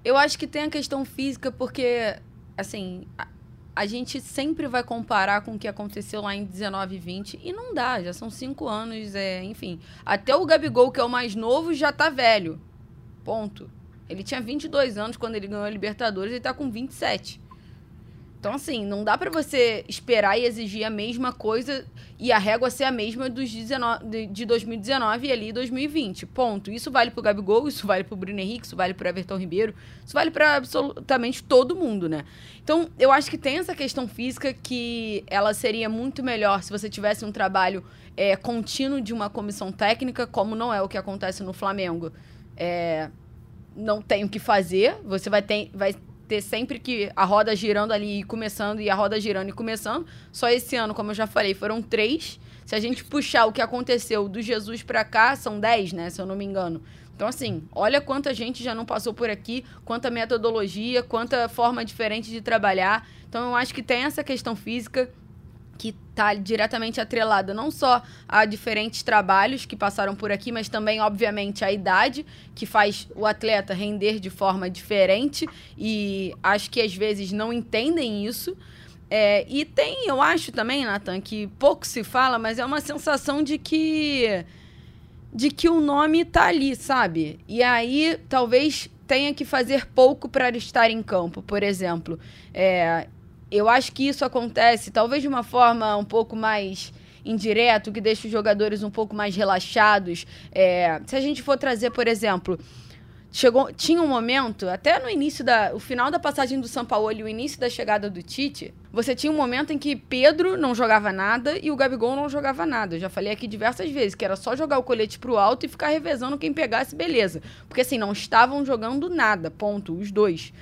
Eu acho que tem a questão física, porque, assim, a, a, gente sempre vai comparar com o que aconteceu lá em 19 e 20, e não dá, já são cinco anos, é, enfim. Até o Gabigol, que é o mais novo, já tá velho. Ponto. Ele tinha 22 anos quando ele ganhou a Libertadores, ele tá com 27. Então, assim, não dá para você esperar e exigir a mesma coisa e a régua ser a mesma dos 19, de 2019 e ali 2020. Ponto. Isso vale pro Gabigol, isso vale pro Bruno Henrique, isso vale pro Everton Ribeiro, isso vale para absolutamente todo mundo, né? Então, eu acho que tem essa questão física que ela seria muito melhor se você tivesse um trabalho é, contínuo de uma comissão técnica, como não é o que acontece no Flamengo. É, não tem o que fazer, você vai ter, vai ter sempre que a roda girando ali e começando, e a roda girando e começando. Só esse ano, como eu já falei, foram três. Se a gente puxar o que aconteceu do Jesus para cá, são dez, né? Se eu não me engano. Então, assim, olha quanta gente já não passou por aqui, quanta metodologia, quanta forma diferente de trabalhar. Então, eu acho que tem essa questão física que está diretamente atrelada não só a diferentes trabalhos que passaram por aqui, mas também, obviamente, a idade, que faz o atleta render de forma diferente e acho que às vezes não entendem isso. É, e tem, eu acho também, Nathan, que pouco se fala, mas é uma sensação de que de que o nome está ali, sabe? E aí talvez tenha que fazer pouco para estar em campo, por exemplo. É, eu acho que isso acontece talvez de uma forma um pouco mais indireto, que deixa os jogadores um pouco mais relaxados. É, se a gente for trazer, por exemplo, chegou, tinha um momento, até no início da, o final da passagem do São Paulo e o início da chegada do Tite, você tinha um momento em que Pedro não jogava nada e o Gabigol não jogava nada. Eu já falei aqui diversas vezes que era só jogar o colete pro alto e ficar revezando quem pegasse, beleza. Porque assim, não estavam jogando nada, ponto, os dois.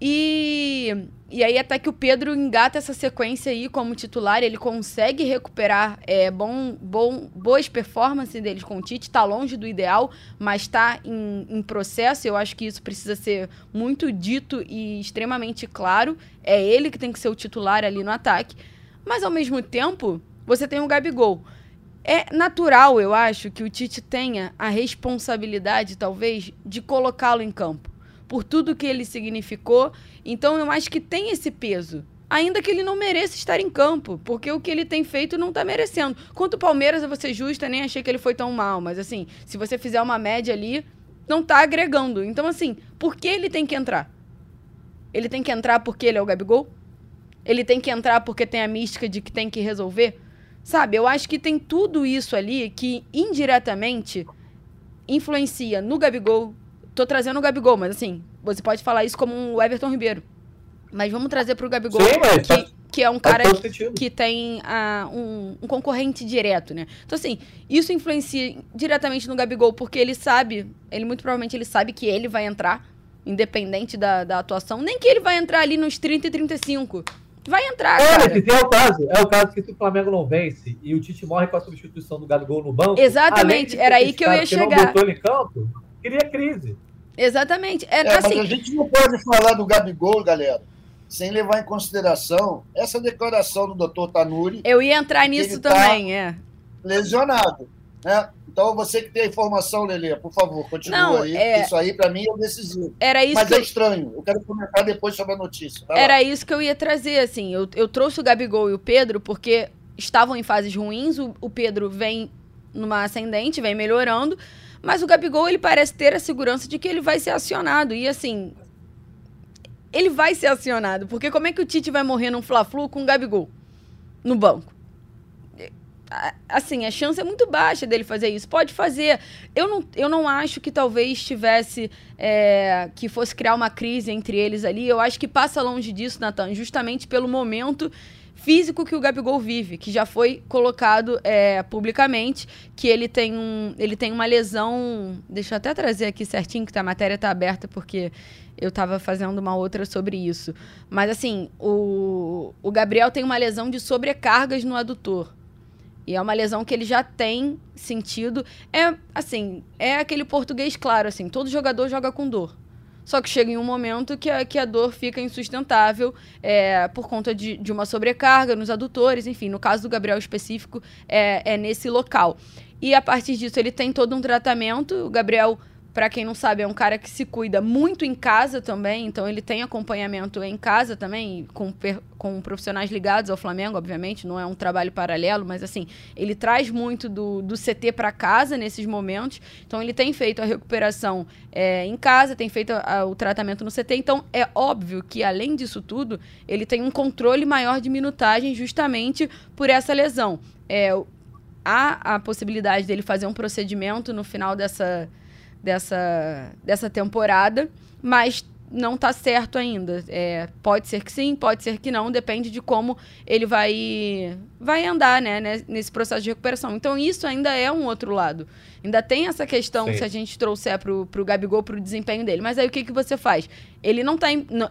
E, e aí, até que o Pedro engata essa sequência aí como titular, ele consegue recuperar é, bom, bom, boas performances deles com o Tite. Está longe do ideal, mas está em, em processo. Eu acho que isso precisa ser muito dito e extremamente claro. É ele que tem que ser o titular ali no ataque. Mas, ao mesmo tempo, você tem o Gabigol. É natural, eu acho, que o Tite tenha a responsabilidade, talvez, de colocá-lo em campo por tudo que ele significou. Então eu acho que tem esse peso. Ainda que ele não mereça estar em campo, porque o que ele tem feito não está merecendo. Quanto o Palmeiras, eu vou ser justa, nem achei que ele foi tão mal, mas assim, se você fizer uma média ali, não está agregando. Então, assim, por que ele tem que entrar? Ele tem que entrar porque ele é o Gabigol? Ele tem que entrar porque tem a mística de que tem que resolver? Sabe, eu acho que tem tudo isso ali que indiretamente influencia no Gabigol, tô trazendo o Gabigol, mas assim, você pode falar isso como um Everton Ribeiro. Mas vamos trazer pro Gabigol. Sim, mas que, que é um cara que tem uh, um, um, concorrente direto, né? Então, assim, isso influencia diretamente no Gabigol, porque ele sabe, ele muito provavelmente ele sabe que ele vai entrar, independente da, da atuação. Nem que ele vai entrar ali nos 30 e 35. Vai entrar, é, cara. é o caso. É o caso que se o Flamengo não vence e o Tite morre com a substituição do Gabigol no banco. Exatamente, era aí que eu ia chegar. Que não botou em campo, cria crise. Exatamente. É, é assim... Mas a gente não pode falar do Gabigol, galera, sem levar em consideração essa declaração do doutor Tanuri. Eu ia entrar nisso tá também, tá é. Lesionado. Né? Então, você que tem a informação, Lelê, por favor, continua não, aí. É... Isso aí, para mim, é decisivo. Era isso Mas é estranho. Eu quero comentar depois sobre a notícia. Tá Era lá. isso que eu ia trazer, assim. Eu, eu trouxe o Gabigol e o Pedro porque estavam em fases ruins. O, o Pedro vem numa ascendente, vem melhorando. Mas o Gabigol, ele parece ter a segurança de que ele vai ser acionado. E, assim, ele vai ser acionado. Porque como é que o Tite vai morrer num Fla-Flu com o Gabigol no banco? Assim, a chance é muito baixa dele fazer isso. Pode fazer. Eu não, eu não acho que talvez tivesse. É, que fosse criar uma crise entre eles ali. Eu acho que passa longe disso, Natan, justamente pelo momento físico que o Gabigol vive, que já foi colocado é, publicamente, que ele tem, um, ele tem uma lesão. Deixa eu até trazer aqui certinho, que a matéria está aberta, porque eu estava fazendo uma outra sobre isso. Mas assim, o, o Gabriel tem uma lesão de sobrecargas no adutor. E é uma lesão que ele já tem sentido. É assim, é aquele português claro, assim, todo jogador joga com dor. Só que chega em um momento que a, que a dor fica insustentável é, por conta de, de uma sobrecarga nos adutores, enfim, no caso do Gabriel específico, é, é nesse local. E a partir disso ele tem todo um tratamento. O Gabriel para quem não sabe, é um cara que se cuida muito em casa também, então ele tem acompanhamento em casa também, com, com profissionais ligados ao Flamengo, obviamente, não é um trabalho paralelo, mas assim, ele traz muito do, do CT para casa nesses momentos, então ele tem feito a recuperação é, em casa, tem feito a, o tratamento no CT, então é óbvio que além disso tudo, ele tem um controle maior de minutagem justamente por essa lesão. É, há a possibilidade dele fazer um procedimento no final dessa dessa, dessa temporada, mas não está certo ainda. É, pode ser que sim, pode ser que não, depende de como ele vai vai andar né, nesse processo de recuperação. Então, isso ainda é um outro lado. Ainda tem essa questão, sim. se a gente trouxer para o Gabigol, para o desempenho dele. Mas aí o que, que você faz? Ele não está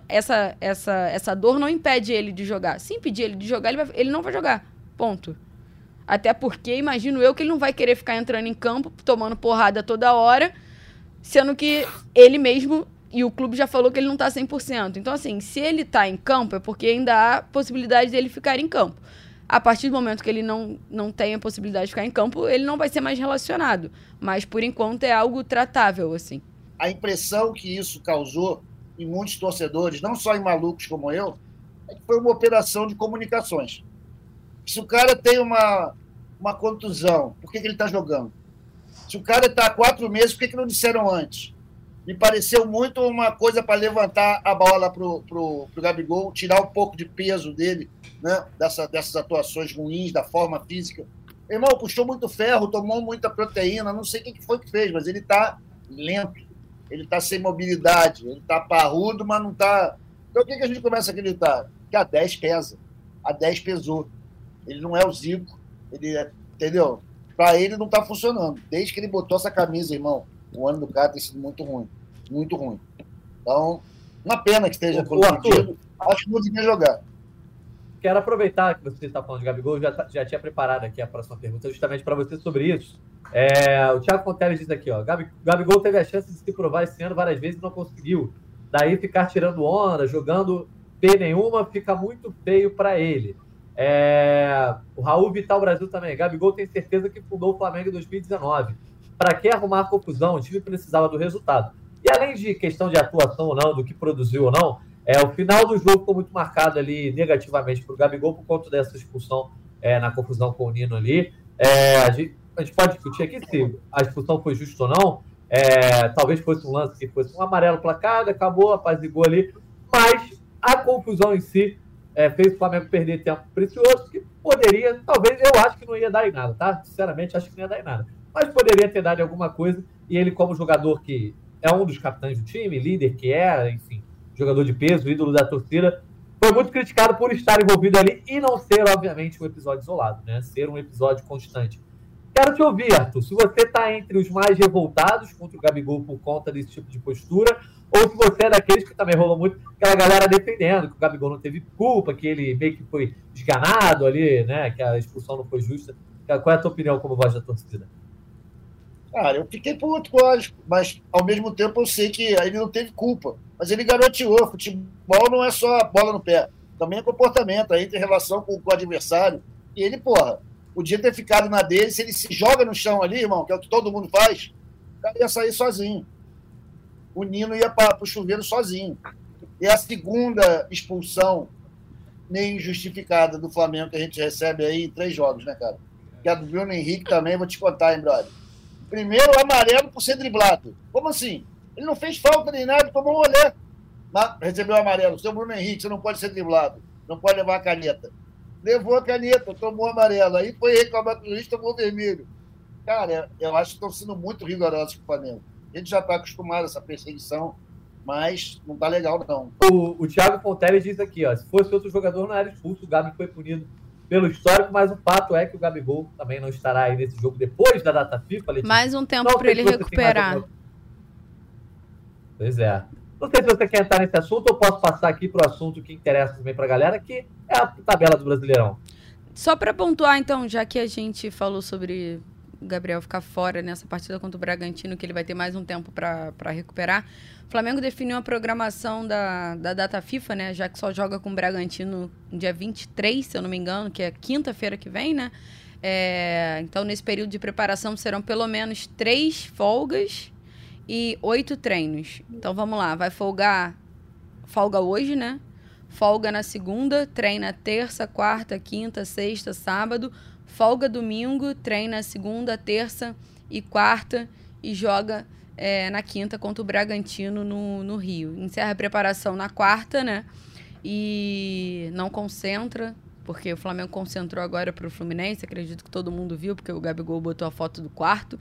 essa, essa, essa dor não impede ele de jogar. Se impedir ele de jogar, ele, vai, ele não vai jogar. Ponto. Até porque, imagino eu, que ele não vai querer ficar entrando em campo, tomando porrada toda hora Sendo que ele mesmo e o clube já falou que ele não tá 100%. Então, assim, se ele tá em campo, é porque ainda há possibilidade dele ficar em campo. A partir do momento que ele não, não tem a possibilidade de ficar em campo, ele não vai ser mais relacionado. Mas, por enquanto, é algo tratável, assim. A impressão que isso causou em muitos torcedores, não só em malucos como eu, é que foi uma operação de comunicações. Se o cara tem uma, uma contusão, por que, que ele está jogando? Se o cara está há quatro meses, por que, que não disseram antes? Me pareceu muito uma coisa para levantar a bola para o Gabigol, tirar um pouco de peso dele, né? Dessa, dessas atuações ruins, da forma física. Irmão, puxou muito ferro, tomou muita proteína, não sei o que foi que fez, mas ele está lento, ele está sem mobilidade, ele está parrudo, mas não está. Então o que, que a gente começa a acreditar? Que a 10 pesa, a 10 pesou. Ele não é o Zico, ele é, entendeu? Para ele não está funcionando. Desde que ele botou essa camisa, irmão, o ano do cara tem sido muito ruim. Muito ruim. Então, uma pena que esteja comprometido. Acho que não devia jogar. Quero aproveitar que você está falando de Gabigol, já, tá, já tinha preparado aqui a próxima pergunta justamente para você sobre isso. É, o Thiago Fonteles diz aqui, ó, Gabigol teve a chance de se provar esse ano várias vezes e não conseguiu. Daí ficar tirando onda, jogando P nenhuma, fica muito feio para ele. É... O Raul Vital Brasil também. Gabigol tem certeza que fundou o Flamengo em 2019. Para que arrumar confusão? O time precisava do resultado. E além de questão de atuação ou não, do que produziu ou não, é, o final do jogo ficou muito marcado ali negativamente para o Gabigol por conta dessa expulsão é, na confusão com o Nino ali. É, a, gente, a, gente, pode discutir aqui se a expulsão foi justa ou não. É, talvez fosse um lance que fosse um amarelo placado, acabou, apazigou ali. Mas a confusão em si é, fez o Flamengo perder tempo precioso, que poderia, talvez, eu acho que não ia dar em nada, tá? Sinceramente, acho que não ia dar em nada. Mas poderia ter dado alguma coisa, e ele, como jogador que é um dos capitães do time, líder que é, enfim, jogador de peso, ídolo da torcida, foi muito criticado por estar envolvido ali e não ser, obviamente, um episódio isolado, né? Ser um episódio constante. Quero te ouvir, Arthur, se você está entre os mais revoltados contra o Gabigol por conta desse tipo de postura, ou se você é daqueles que também rolou muito aquela galera defendendo que o Gabigol não teve culpa, que ele meio que foi esganado ali, né? Que a expulsão não foi justa. Qual é a tua opinião como voz da torcida? Cara, eu fiquei puto, lógico, mas ao mesmo tempo eu sei que ele não teve culpa. Mas ele garoteou. Futebol não é só bola no pé, também é comportamento, aí tem relação com, com o adversário. E ele, porra, podia ter ficado na dele. Se ele se joga no chão ali, irmão, que é o que todo mundo faz, o cara ia sair sozinho. O Nino ia para o chuveiro sozinho. E a segunda expulsão nem justificada do Flamengo que a gente recebe aí em três jogos, né, cara? Que a do Bruno Henrique também, vou te contar, hein, brother. Primeiro, amarelo por ser driblado. Como assim? Ele não fez falta nem nada, tomou um olé. Recebeu o amarelo. Seu Bruno Henrique, você não pode ser driblado. Não pode levar a caneta. Levou a caneta, tomou amarelo. Aí foi reclamar com o juiz, tomou vermelho. Cara, eu acho que estão sendo muito rigorosos com o Flamengo. A gente já está acostumado a essa perseguição, mas não está legal, não. O, o Thiago Fontelli diz aqui, ó, se fosse outro jogador, não era expulso, o Gabi foi punido pelo histórico, mas o fato é que o Gabigol também não estará aí nesse jogo depois da data FIFA. Letícia. Mais um tempo para ele recuperar. Pois é. Não sei se você quer entrar nesse assunto ou posso passar aqui para o assunto que interessa também para a galera, que é a tabela do Brasileirão. Só para pontuar, então, já que a gente falou sobre o Gabriel ficar fora nessa partida contra o Bragantino, que ele vai ter mais um tempo para recuperar. O Flamengo definiu a programação da, da data FIFA, né? Já que só joga com o Bragantino no dia 23, se eu não me engano, que é quinta-feira que vem, né? É, então, nesse período de preparação, serão pelo menos três folgas e oito treinos. Então, vamos lá. Vai folgar... Folga hoje, né? Folga na segunda, treina terça, quarta, quinta, sexta, sábado folga domingo, treina segunda, terça e quarta e joga é, na quinta contra o Bragantino no, no Rio. Encerra a preparação na quarta, né? E não concentra, porque o Flamengo concentrou agora para o Fluminense. Acredito que todo mundo viu, porque o Gabigol botou a foto do quarto.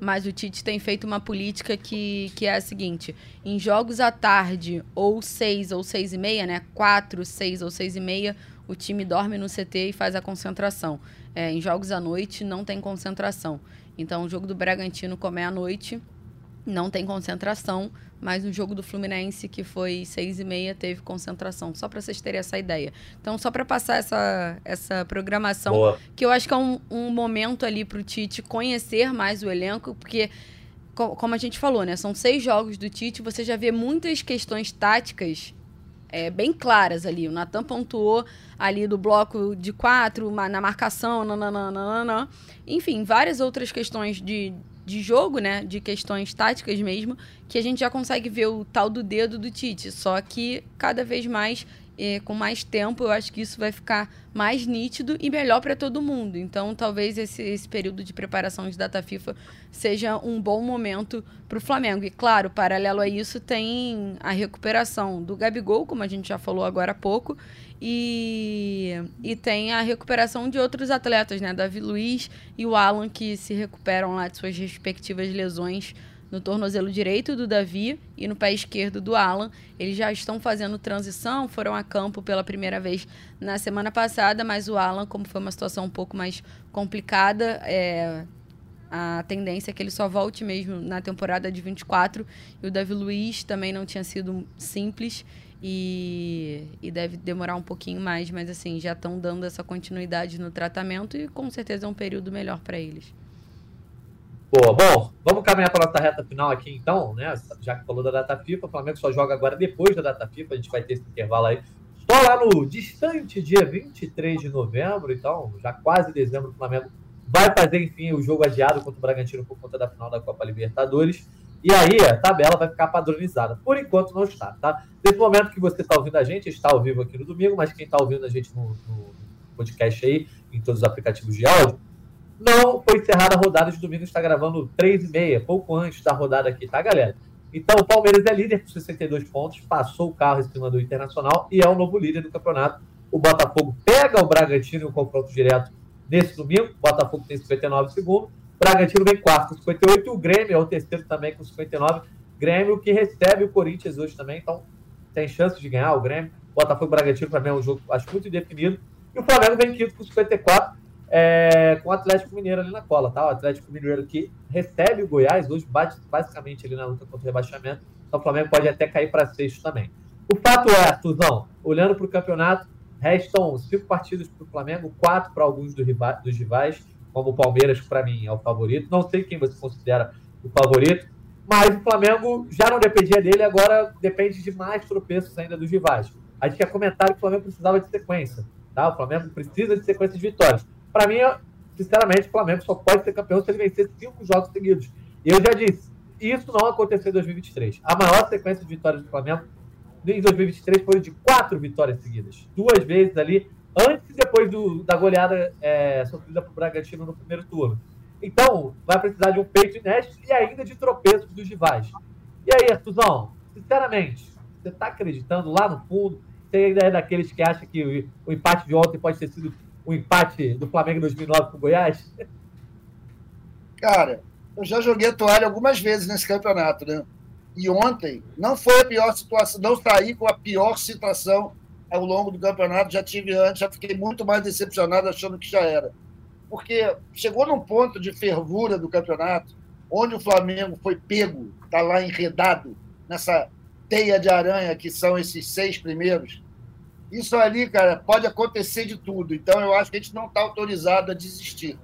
Mas o Tite tem feito uma política que, que é a seguinte: em jogos à tarde, ou seis ou seis e meia, né? Quatro, seis ou seis e meia, o time dorme no CT e faz a concentração. É, em jogos à noite não tem concentração. Então o jogo do Bragantino como é à noite, não tem concentração, mas o jogo do Fluminense, que foi seis e meia, teve concentração. Só para vocês terem essa ideia. Então, só para passar essa, essa programação, Boa. que eu acho que é um, um momento ali para o Tite conhecer mais o elenco, porque como a gente falou, né? São seis jogos do Tite, você já vê muitas questões táticas é, bem claras ali. O Natan pontuou ali do bloco de quatro, na marcação, nananana. Enfim, várias outras questões de, de jogo, né? De questões táticas mesmo, que a gente já consegue ver o tal do dedo do Tite. Só que cada vez mais é, com mais tempo, eu acho que isso vai ficar mais nítido e melhor para todo mundo. Então, talvez esse, esse período de preparação de data FIFA seja um bom momento para o Flamengo. E, claro, paralelo a isso, tem a recuperação do Gabigol, como a gente já falou agora há pouco, e, e tem a recuperação de outros atletas, né? Davi Luiz e o Alan, que se recuperam lá de suas respectivas lesões no tornozelo direito do Davi e no pé esquerdo do Alan. Eles já estão fazendo transição, foram a campo pela primeira vez na semana passada, mas o Alan, como foi uma situação um pouco mais complicada, é, a tendência é que ele só volte mesmo na temporada de 24. E o Davi Luiz também não tinha sido simples e, e deve demorar um pouquinho mais, mas assim, já estão dando essa continuidade no tratamento e com certeza é um período melhor para eles. Boa, bom, vamos caminhar para a nossa reta final aqui então, né? Já que falou da data FIFA, o Flamengo só joga agora depois da data FIFA, a gente vai ter esse intervalo aí. Só lá no distante dia 23 de novembro, então, já quase dezembro, o Flamengo vai fazer, enfim, o jogo adiado contra o Bragantino por conta da final da Copa Libertadores. E aí a tabela vai ficar padronizada. Por enquanto não está, tá? Nesse momento que você está ouvindo a gente, está ao vivo aqui no domingo, mas quem está ouvindo a gente no, no podcast aí, em todos os aplicativos de áudio, não foi encerrada a rodada de domingo, está gravando 3 e meia, pouco antes da rodada aqui, tá, galera? Então, o Palmeiras é líder com 62 pontos, passou o carro em cima do Internacional e é o novo líder do campeonato. O Botafogo pega o Bragantino em um confronto direto nesse domingo. O Botafogo tem 59 segundos. O Bragantino vem quarto com 58 e o Grêmio é o terceiro também com 59. Grêmio que recebe o Corinthians hoje também, então tem chance de ganhar o Grêmio. Botafogo e Bragantino, para mim, é um jogo, acho, muito indefinido. E o Flamengo vem quinto com 54, é, com o Atlético Mineiro ali na cola, tá? O Atlético Mineiro que recebe o Goiás, hoje bate basicamente ali na luta contra o rebaixamento. Então o Flamengo pode até cair para sexto também. O fato é, Arthurzão, olhando para o campeonato, restam cinco partidas para o Flamengo, quatro para alguns dos rivais, como o Palmeiras, para mim, é o favorito. Não sei quem você considera o favorito, mas o Flamengo já não dependia dele, agora depende de mais tropeços ainda dos rivais. A gente quer comentar que o Flamengo precisava de sequência. Tá? O Flamengo precisa de sequência de vitórias. Para mim, sinceramente, o Flamengo só pode ser campeão se ele vencer cinco jogos seguidos. E eu já disse, isso não aconteceu em 2023. A maior sequência de vitórias do Flamengo em 2023 foi de quatro vitórias seguidas. Duas vezes ali, antes e depois do, da goleada é, sofrida por Bragantino no primeiro turno. Então, vai precisar de um peito inédito e ainda de tropeços dos rivais. E aí, Artuzão, sinceramente, você está acreditando lá no fundo? Você ainda é daqueles que acham que o, o empate de ontem pode ter sido o empate do Flamengo em 2009 com o Goiás? Cara, eu já joguei a toalha algumas vezes nesse campeonato, né? E ontem não foi a pior situação, não saí com a pior situação ao longo do campeonato, já tive antes, já fiquei muito mais decepcionado achando que já era. Porque chegou num ponto de fervura do campeonato, onde o Flamengo foi pego, está lá enredado nessa teia de aranha que são esses seis primeiros. Isso ali, cara, pode acontecer de tudo. Então eu acho que a gente não está autorizado a desistir.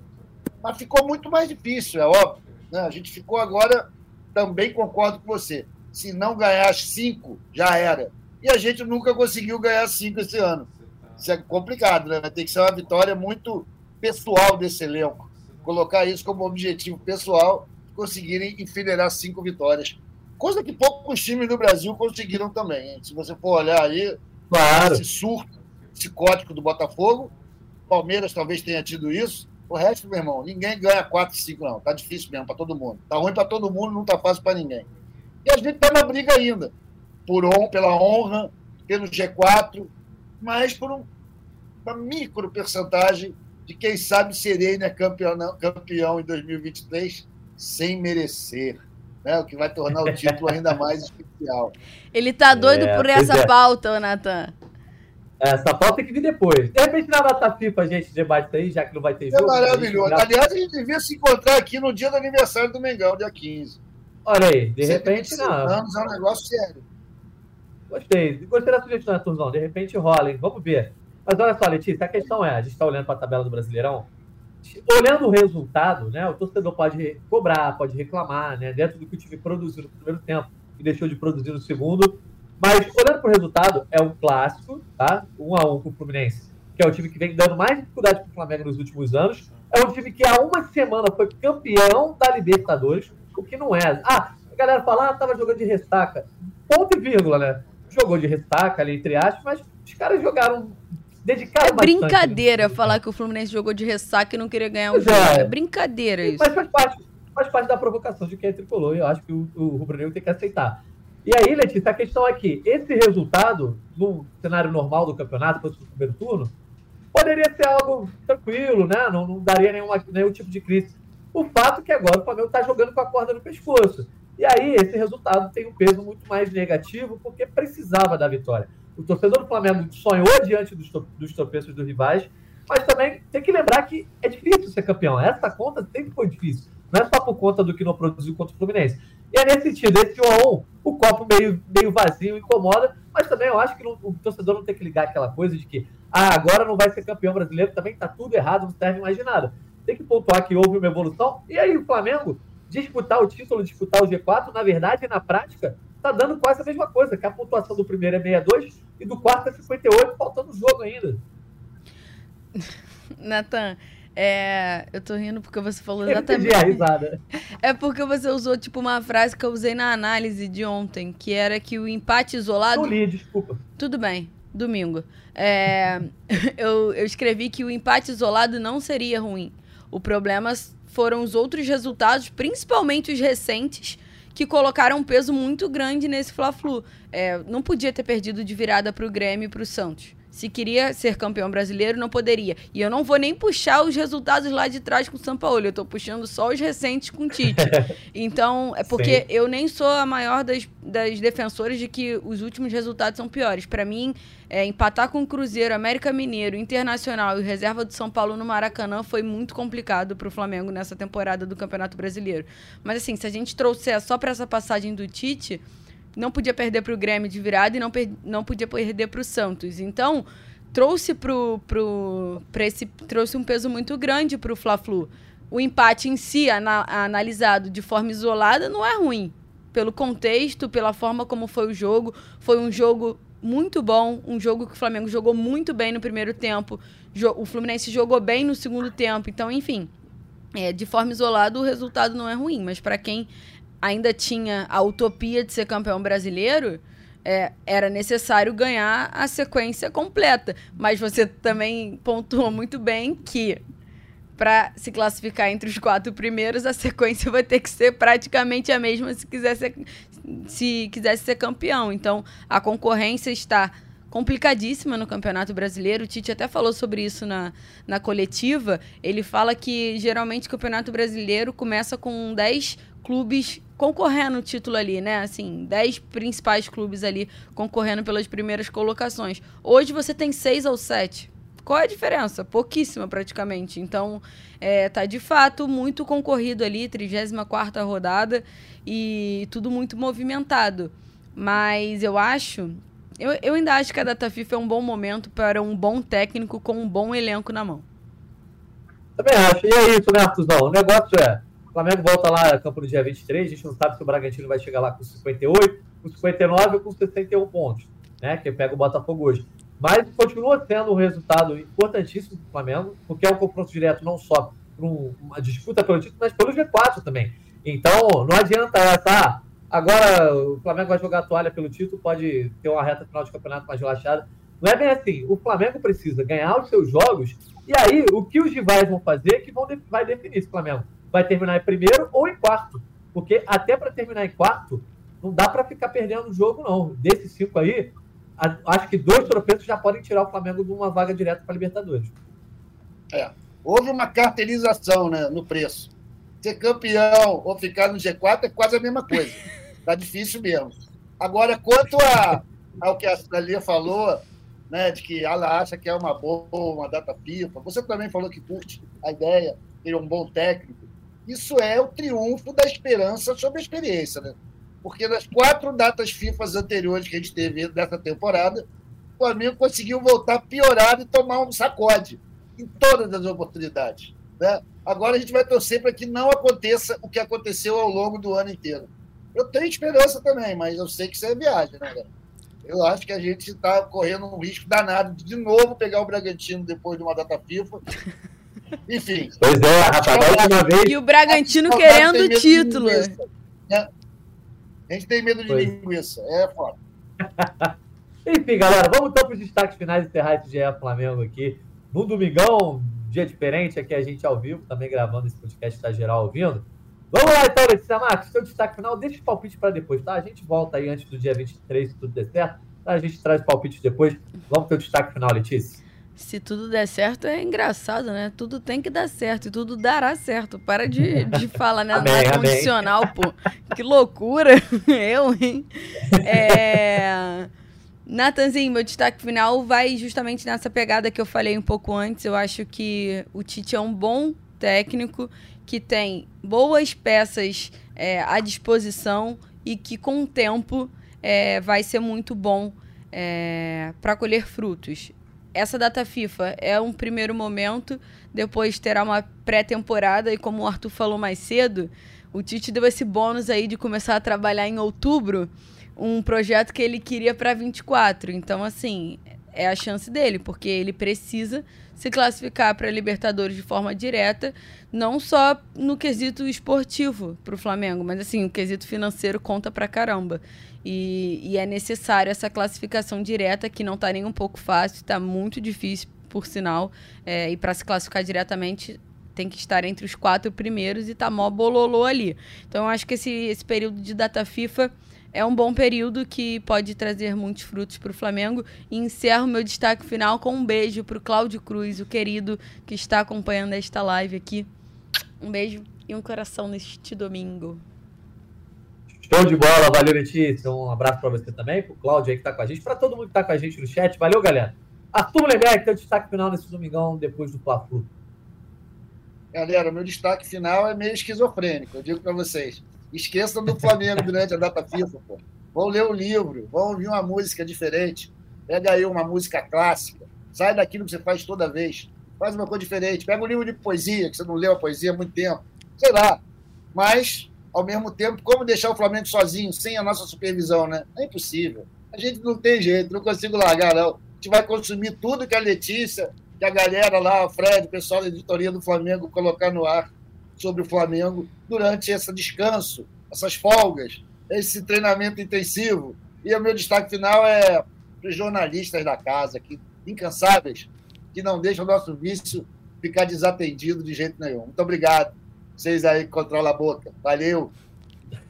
Mas ficou muito mais difícil, é óbvio. Né? A gente ficou agora também concordo com você. Se não ganhar cinco, já era. E a gente nunca conseguiu ganhar cinco esse ano. Isso é complicado, né? Tem que ser uma vitória muito pessoal desse elenco. Colocar isso como objetivo pessoal, conseguirem enfileirar cinco vitórias. Coisa que poucos times do Brasil conseguiram também. Hein? Se você for olhar aí, claro. esse surto psicótico do Botafogo, Palmeiras talvez tenha tido isso, o resto, meu irmão, ninguém ganha 4, 5, não. Tá difícil mesmo para todo mundo. Tá ruim para todo mundo, não tá fácil para ninguém. E a gente tá na briga ainda. Por on, pela honra, pelo G4, mas por um, uma micro percentagem de quem sabe serei né, campeão, campeão em 2023 sem merecer. Né, o que vai tornar o título ainda mais especial. Ele tá doido é, por essa é. pauta, Natan. Essa pauta tem que vir depois. De repente, na data FIFA, a gente debate aí, já que não vai ter jogo. É maravilhoso. Aliás, a gente devia se encontrar aqui no dia do aniversário do Mengão, dia 15. Olha aí, de repente, não. anos é um negócio sério. Gostei. Gostei da sugestão, né, Turzão? De repente rola, hein? Vamos ver. Mas olha só, Letícia, a questão é, a gente está olhando para a tabela do Brasileirão, olhando o resultado, né? O torcedor pode cobrar, pode reclamar, né? Dentro do que o time produziu no primeiro tempo e deixou de produzir no segundo. Mas, olhando para o resultado, é um clássico, tá? Um a um com o Fluminense, que é o time que vem dando mais dificuldade para o Flamengo nos últimos anos. É um time que há uma semana foi campeão da Libertadores, o que não é. Ah, a galera fala, ah, tava jogando de ressaca. Ponto e vírgula, né? Jogou de ressaca ali, entre aspas, mas os caras jogaram dedicaram É brincadeira bastante, falar que o Fluminense jogou de ressaca e não queria ganhar um jogo. É. é brincadeira isso. Mas faz parte, faz parte da provocação de quem é tricolor e eu acho que o, o Rubro Negro tem que aceitar. E aí, Letícia, a questão é que esse resultado, no cenário normal do campeonato, fosse no primeiro turno, poderia ser algo tranquilo, né? Não, não daria nenhuma, nenhum tipo de crise. O fato é que agora o Flamengo está jogando com a corda no pescoço. E aí, esse resultado tem um peso muito mais negativo, porque precisava da vitória. O torcedor do Flamengo sonhou diante dos, dos tropeços dos rivais, mas também tem que lembrar que é difícil ser campeão. Essa conta sempre foi difícil. Não é só por conta do que não produziu contra o Fluminense. E é nesse sentido, esse 1 a 1 o copo meio, meio vazio incomoda, mas também eu acho que não, o torcedor não tem que ligar aquela coisa de que ah, agora não vai ser campeão brasileiro, também tá tudo errado, não serve mais de nada. Tem que pontuar que houve uma evolução. E aí o Flamengo disputar o título, disputar o G4, na verdade, na prática, tá dando quase a mesma coisa, que a pontuação do primeiro é 62 e do quarto é 58, faltando jogo ainda. Natan, é, eu tô rindo porque você falou exatamente. a risada. É porque você usou tipo uma frase que eu usei na análise de ontem, que era que o empate isolado. Não li, desculpa. Tudo bem, domingo. É, eu, eu escrevi que o empate isolado não seria ruim. O problema foram os outros resultados, principalmente os recentes, que colocaram um peso muito grande nesse Fla-Flu. É, não podia ter perdido de virada para o Grêmio e para o Santos Se queria ser campeão brasileiro, não poderia. E eu não vou nem puxar os resultados lá de trás com o São Paulo. Eu tô puxando só os recentes com o Tite. então, é porque Sim. eu nem sou a maior das, das defensoras de que os últimos resultados são piores. Para mim, é, empatar com o Cruzeiro, América Mineiro, Internacional e reserva do São Paulo no Maracanã foi muito complicado para o Flamengo nessa temporada do Campeonato Brasileiro. Mas assim, se a gente trouxer só para essa passagem do Tite, não podia perder para o Grêmio de virada e não, não podia perder para o Santos. Então, trouxe pro, pro, esse, trouxe um peso muito grande para o Fla-Flu. O empate em si, ana, analisado de forma isolada, não é ruim. Pelo contexto, pela forma como foi o jogo, foi um jogo muito bom, um jogo que o Flamengo jogou muito bem no primeiro tempo, o Fluminense jogou bem no segundo tempo, então, enfim, é, de forma isolada o resultado não é ruim, mas para quem ainda tinha a utopia de ser campeão brasileiro, é, era necessário ganhar a sequência completa. Mas você também pontuou muito bem que para se classificar entre os quatro primeiros, a sequência vai ter que ser praticamente a mesma se quiser ser, se quisesse ser campeão. Então, a concorrência está complicadíssima no Campeonato Brasileiro. O Tite até falou sobre isso na, na coletiva. Ele fala que geralmente o Campeonato Brasileiro começa com 10 clubes concorrendo o título ali, né? Assim, 10 principais clubes ali concorrendo pelas primeiras colocações. Hoje você tem seis ou sete. Qual é a diferença? Pouquíssima, praticamente. Então, é, tá de fato muito concorrido ali, 34 rodada e tudo muito movimentado. Mas eu acho. Eu, eu ainda acho que a data FIFA é um bom momento para um bom técnico com um bom elenco na mão. Também acho. E é isso, né, Artuzão? O negócio é. Flamengo volta lá a campo no dia 23. A gente não sabe se o Bragantino vai chegar lá com 58, com 59 ou com 61 pontos. Né? Que pega o Botafogo hoje. Mas continua sendo um resultado importantíssimo para o Flamengo, porque é um confronto direto não só para uma disputa pelo título, mas pelo G4 também. Então, não adianta essa. Ah, agora o Flamengo vai jogar a toalha pelo título, pode ter uma reta final de campeonato mais relaxada. Não é bem assim. O Flamengo precisa ganhar os seus jogos, e aí o que os rivais vão fazer é que vão, vai definir se o Flamengo vai terminar em primeiro ou em quarto. Porque até para terminar em quarto, não dá para ficar perdendo o jogo, não. Desses cinco aí, acho que dois tropeços já podem tirar o Flamengo de uma vaga direta para Libertadores. É. Houve uma carteirização né, no preço. Ser campeão ou ficar no G4 é quase a mesma coisa. Tá difícil mesmo. Agora, quanto a, ao que a Lia falou, né, de que ela acha que é uma boa, uma data FIFA, você também falou que curte a ideia, ele é um bom técnico. Isso é o triunfo da esperança sobre a experiência, né? porque nas quatro datas FIFA anteriores que a gente teve dessa temporada, o Flamengo conseguiu voltar piorado e tomar um sacode em todas as oportunidades. Né? Agora a gente vai torcer para que não aconteça o que aconteceu ao longo do ano inteiro. Eu tenho esperança também, mas eu sei que isso é viagem, né, galera? Eu acho que a gente está correndo um risco danado de de novo pegar o Bragantino depois de uma data FIFA. Enfim. Pois é, rapaz, vez. E o Bragantino querendo o título. Né? A gente tem medo de pois. linguiça. É foda. Enfim, galera, vamos então para os destaques finais e encerrar esse GE Flamengo aqui. No domingão, dia diferente, aqui a gente ao vivo, também gravando esse podcast, tá geral ouvindo. Vamos lá então, Letícia Marques, seu destaque final, deixa o palpite para depois, tá? A gente volta aí antes do dia 23, se tudo der certo. Tá? A gente traz o palpite depois. Vamos para o destaque final, Letícia. Se tudo der certo, é engraçado, né? Tudo tem que dar certo e tudo dará certo. Para de, de falar, né? Amém, é condicional, pô. Que loucura. Eu, hein? É... Natanzinho, meu destaque final vai justamente nessa pegada que eu falei um pouco antes. Eu acho que o Tite é um bom técnico que tem boas peças é, à disposição e que com o tempo é, vai ser muito bom é, para colher frutos. Essa data FIFA é um primeiro momento, depois terá uma pré-temporada e como o Arthur falou mais cedo, o Tite deu esse bônus aí de começar a trabalhar em outubro um projeto que ele queria para 24. Então, assim, é a chance dele, porque ele precisa se classificar para Libertadores de forma direta, não só no quesito esportivo para o Flamengo, mas assim, o quesito financeiro conta para caramba. E, e, é necessário essa classificação direta, que não está nem um pouco fácil, está muito difícil, por sinal, é, e para se classificar diretamente tem que estar entre os quatro primeiros e tá mó bololô ali. Então eu acho que esse, esse período de data FIFA é um bom período que pode trazer muitos frutos para o Flamengo. E encerro meu destaque final com um beijo para o Cláudio Cruz, o querido que está acompanhando esta live aqui. Um beijo e um coração neste domingo. Show de bola, valeu Letícia. Um abraço para você também, para o Cláudio aí que está com a gente, para todo mundo que está com a gente no chat. Valeu, galera. Arthur Lemek, teu destaque final nesse domingão depois do Fla-Flu. Galera, meu destaque final é meio esquizofrênico, eu digo para vocês. Esqueçam do Flamengo durante a data FIFA, pô. Vão ler o livro, vão ouvir uma música diferente. Pega aí uma música clássica. Sai daquilo que você faz toda vez. Faz uma coisa diferente. Pega um livro de poesia, que você não leu a poesia há muito tempo. Sei lá. Mas, ao mesmo tempo, como deixar o Flamengo sozinho, sem a nossa supervisão, né? É impossível. A gente não tem jeito, não consigo largar, não. A gente vai consumir tudo que a Letícia, que a galera lá, o Fred, o pessoal da editoria do Flamengo colocar no ar sobre o Flamengo durante esse descanso, essas folgas, esse treinamento intensivo. E o meu destaque final é para os jornalistas da casa, que incansáveis, que não deixam o nosso vício ficar desatendido de jeito nenhum. Muito obrigado. Vocês aí que controlam a boca. Valeu.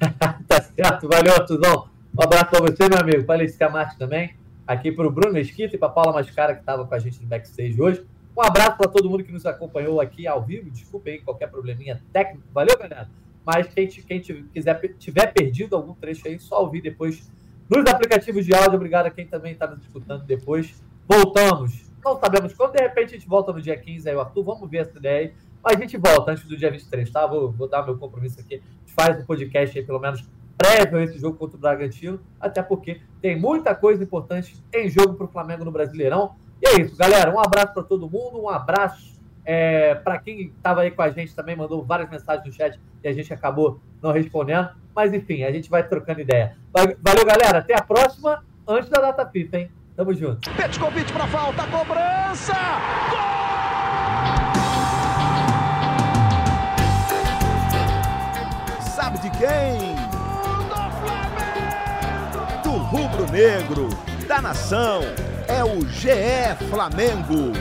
tá certo. Valeu, Artuzão. Um abraço para você, meu amigo. Para Letícia Marques também. Aqui para o Bruno Mesquita e para Paula Mascara, que estava com a gente no backstage hoje. Um abraço para todo mundo que nos acompanhou aqui ao vivo. Desculpe aí qualquer probleminha técnico. Valeu, galera? Mas quem, quem quiser, tiver perdido algum trecho aí, só ouvir depois nos aplicativos de áudio. Obrigado a quem também está nos escutando depois. Voltamos. Não sabemos quando, de repente a gente volta no dia 15 aí, o Arthur. Vamos ver essa ideia aí. Mas a gente volta antes do dia 23, tá? Vou, vou dar meu compromisso aqui. A gente faz um podcast aí, pelo menos prévio a esse jogo contra o Bragantino, até porque tem muita coisa importante em jogo para o Flamengo no Brasileirão. E é isso, galera. Um abraço para todo mundo, um abraço é, para quem estava aí com a gente também, mandou várias mensagens no chat e a gente acabou não respondendo. Mas enfim, a gente vai trocando ideia. Valeu, galera. Até a próxima, antes da data FIFA, hein? Tamo junto. Petkovic para falta, cobrança! Gol! Sabe de quem? Do Flamengo! Do rubro-negro, da nação é o GE Flamengo.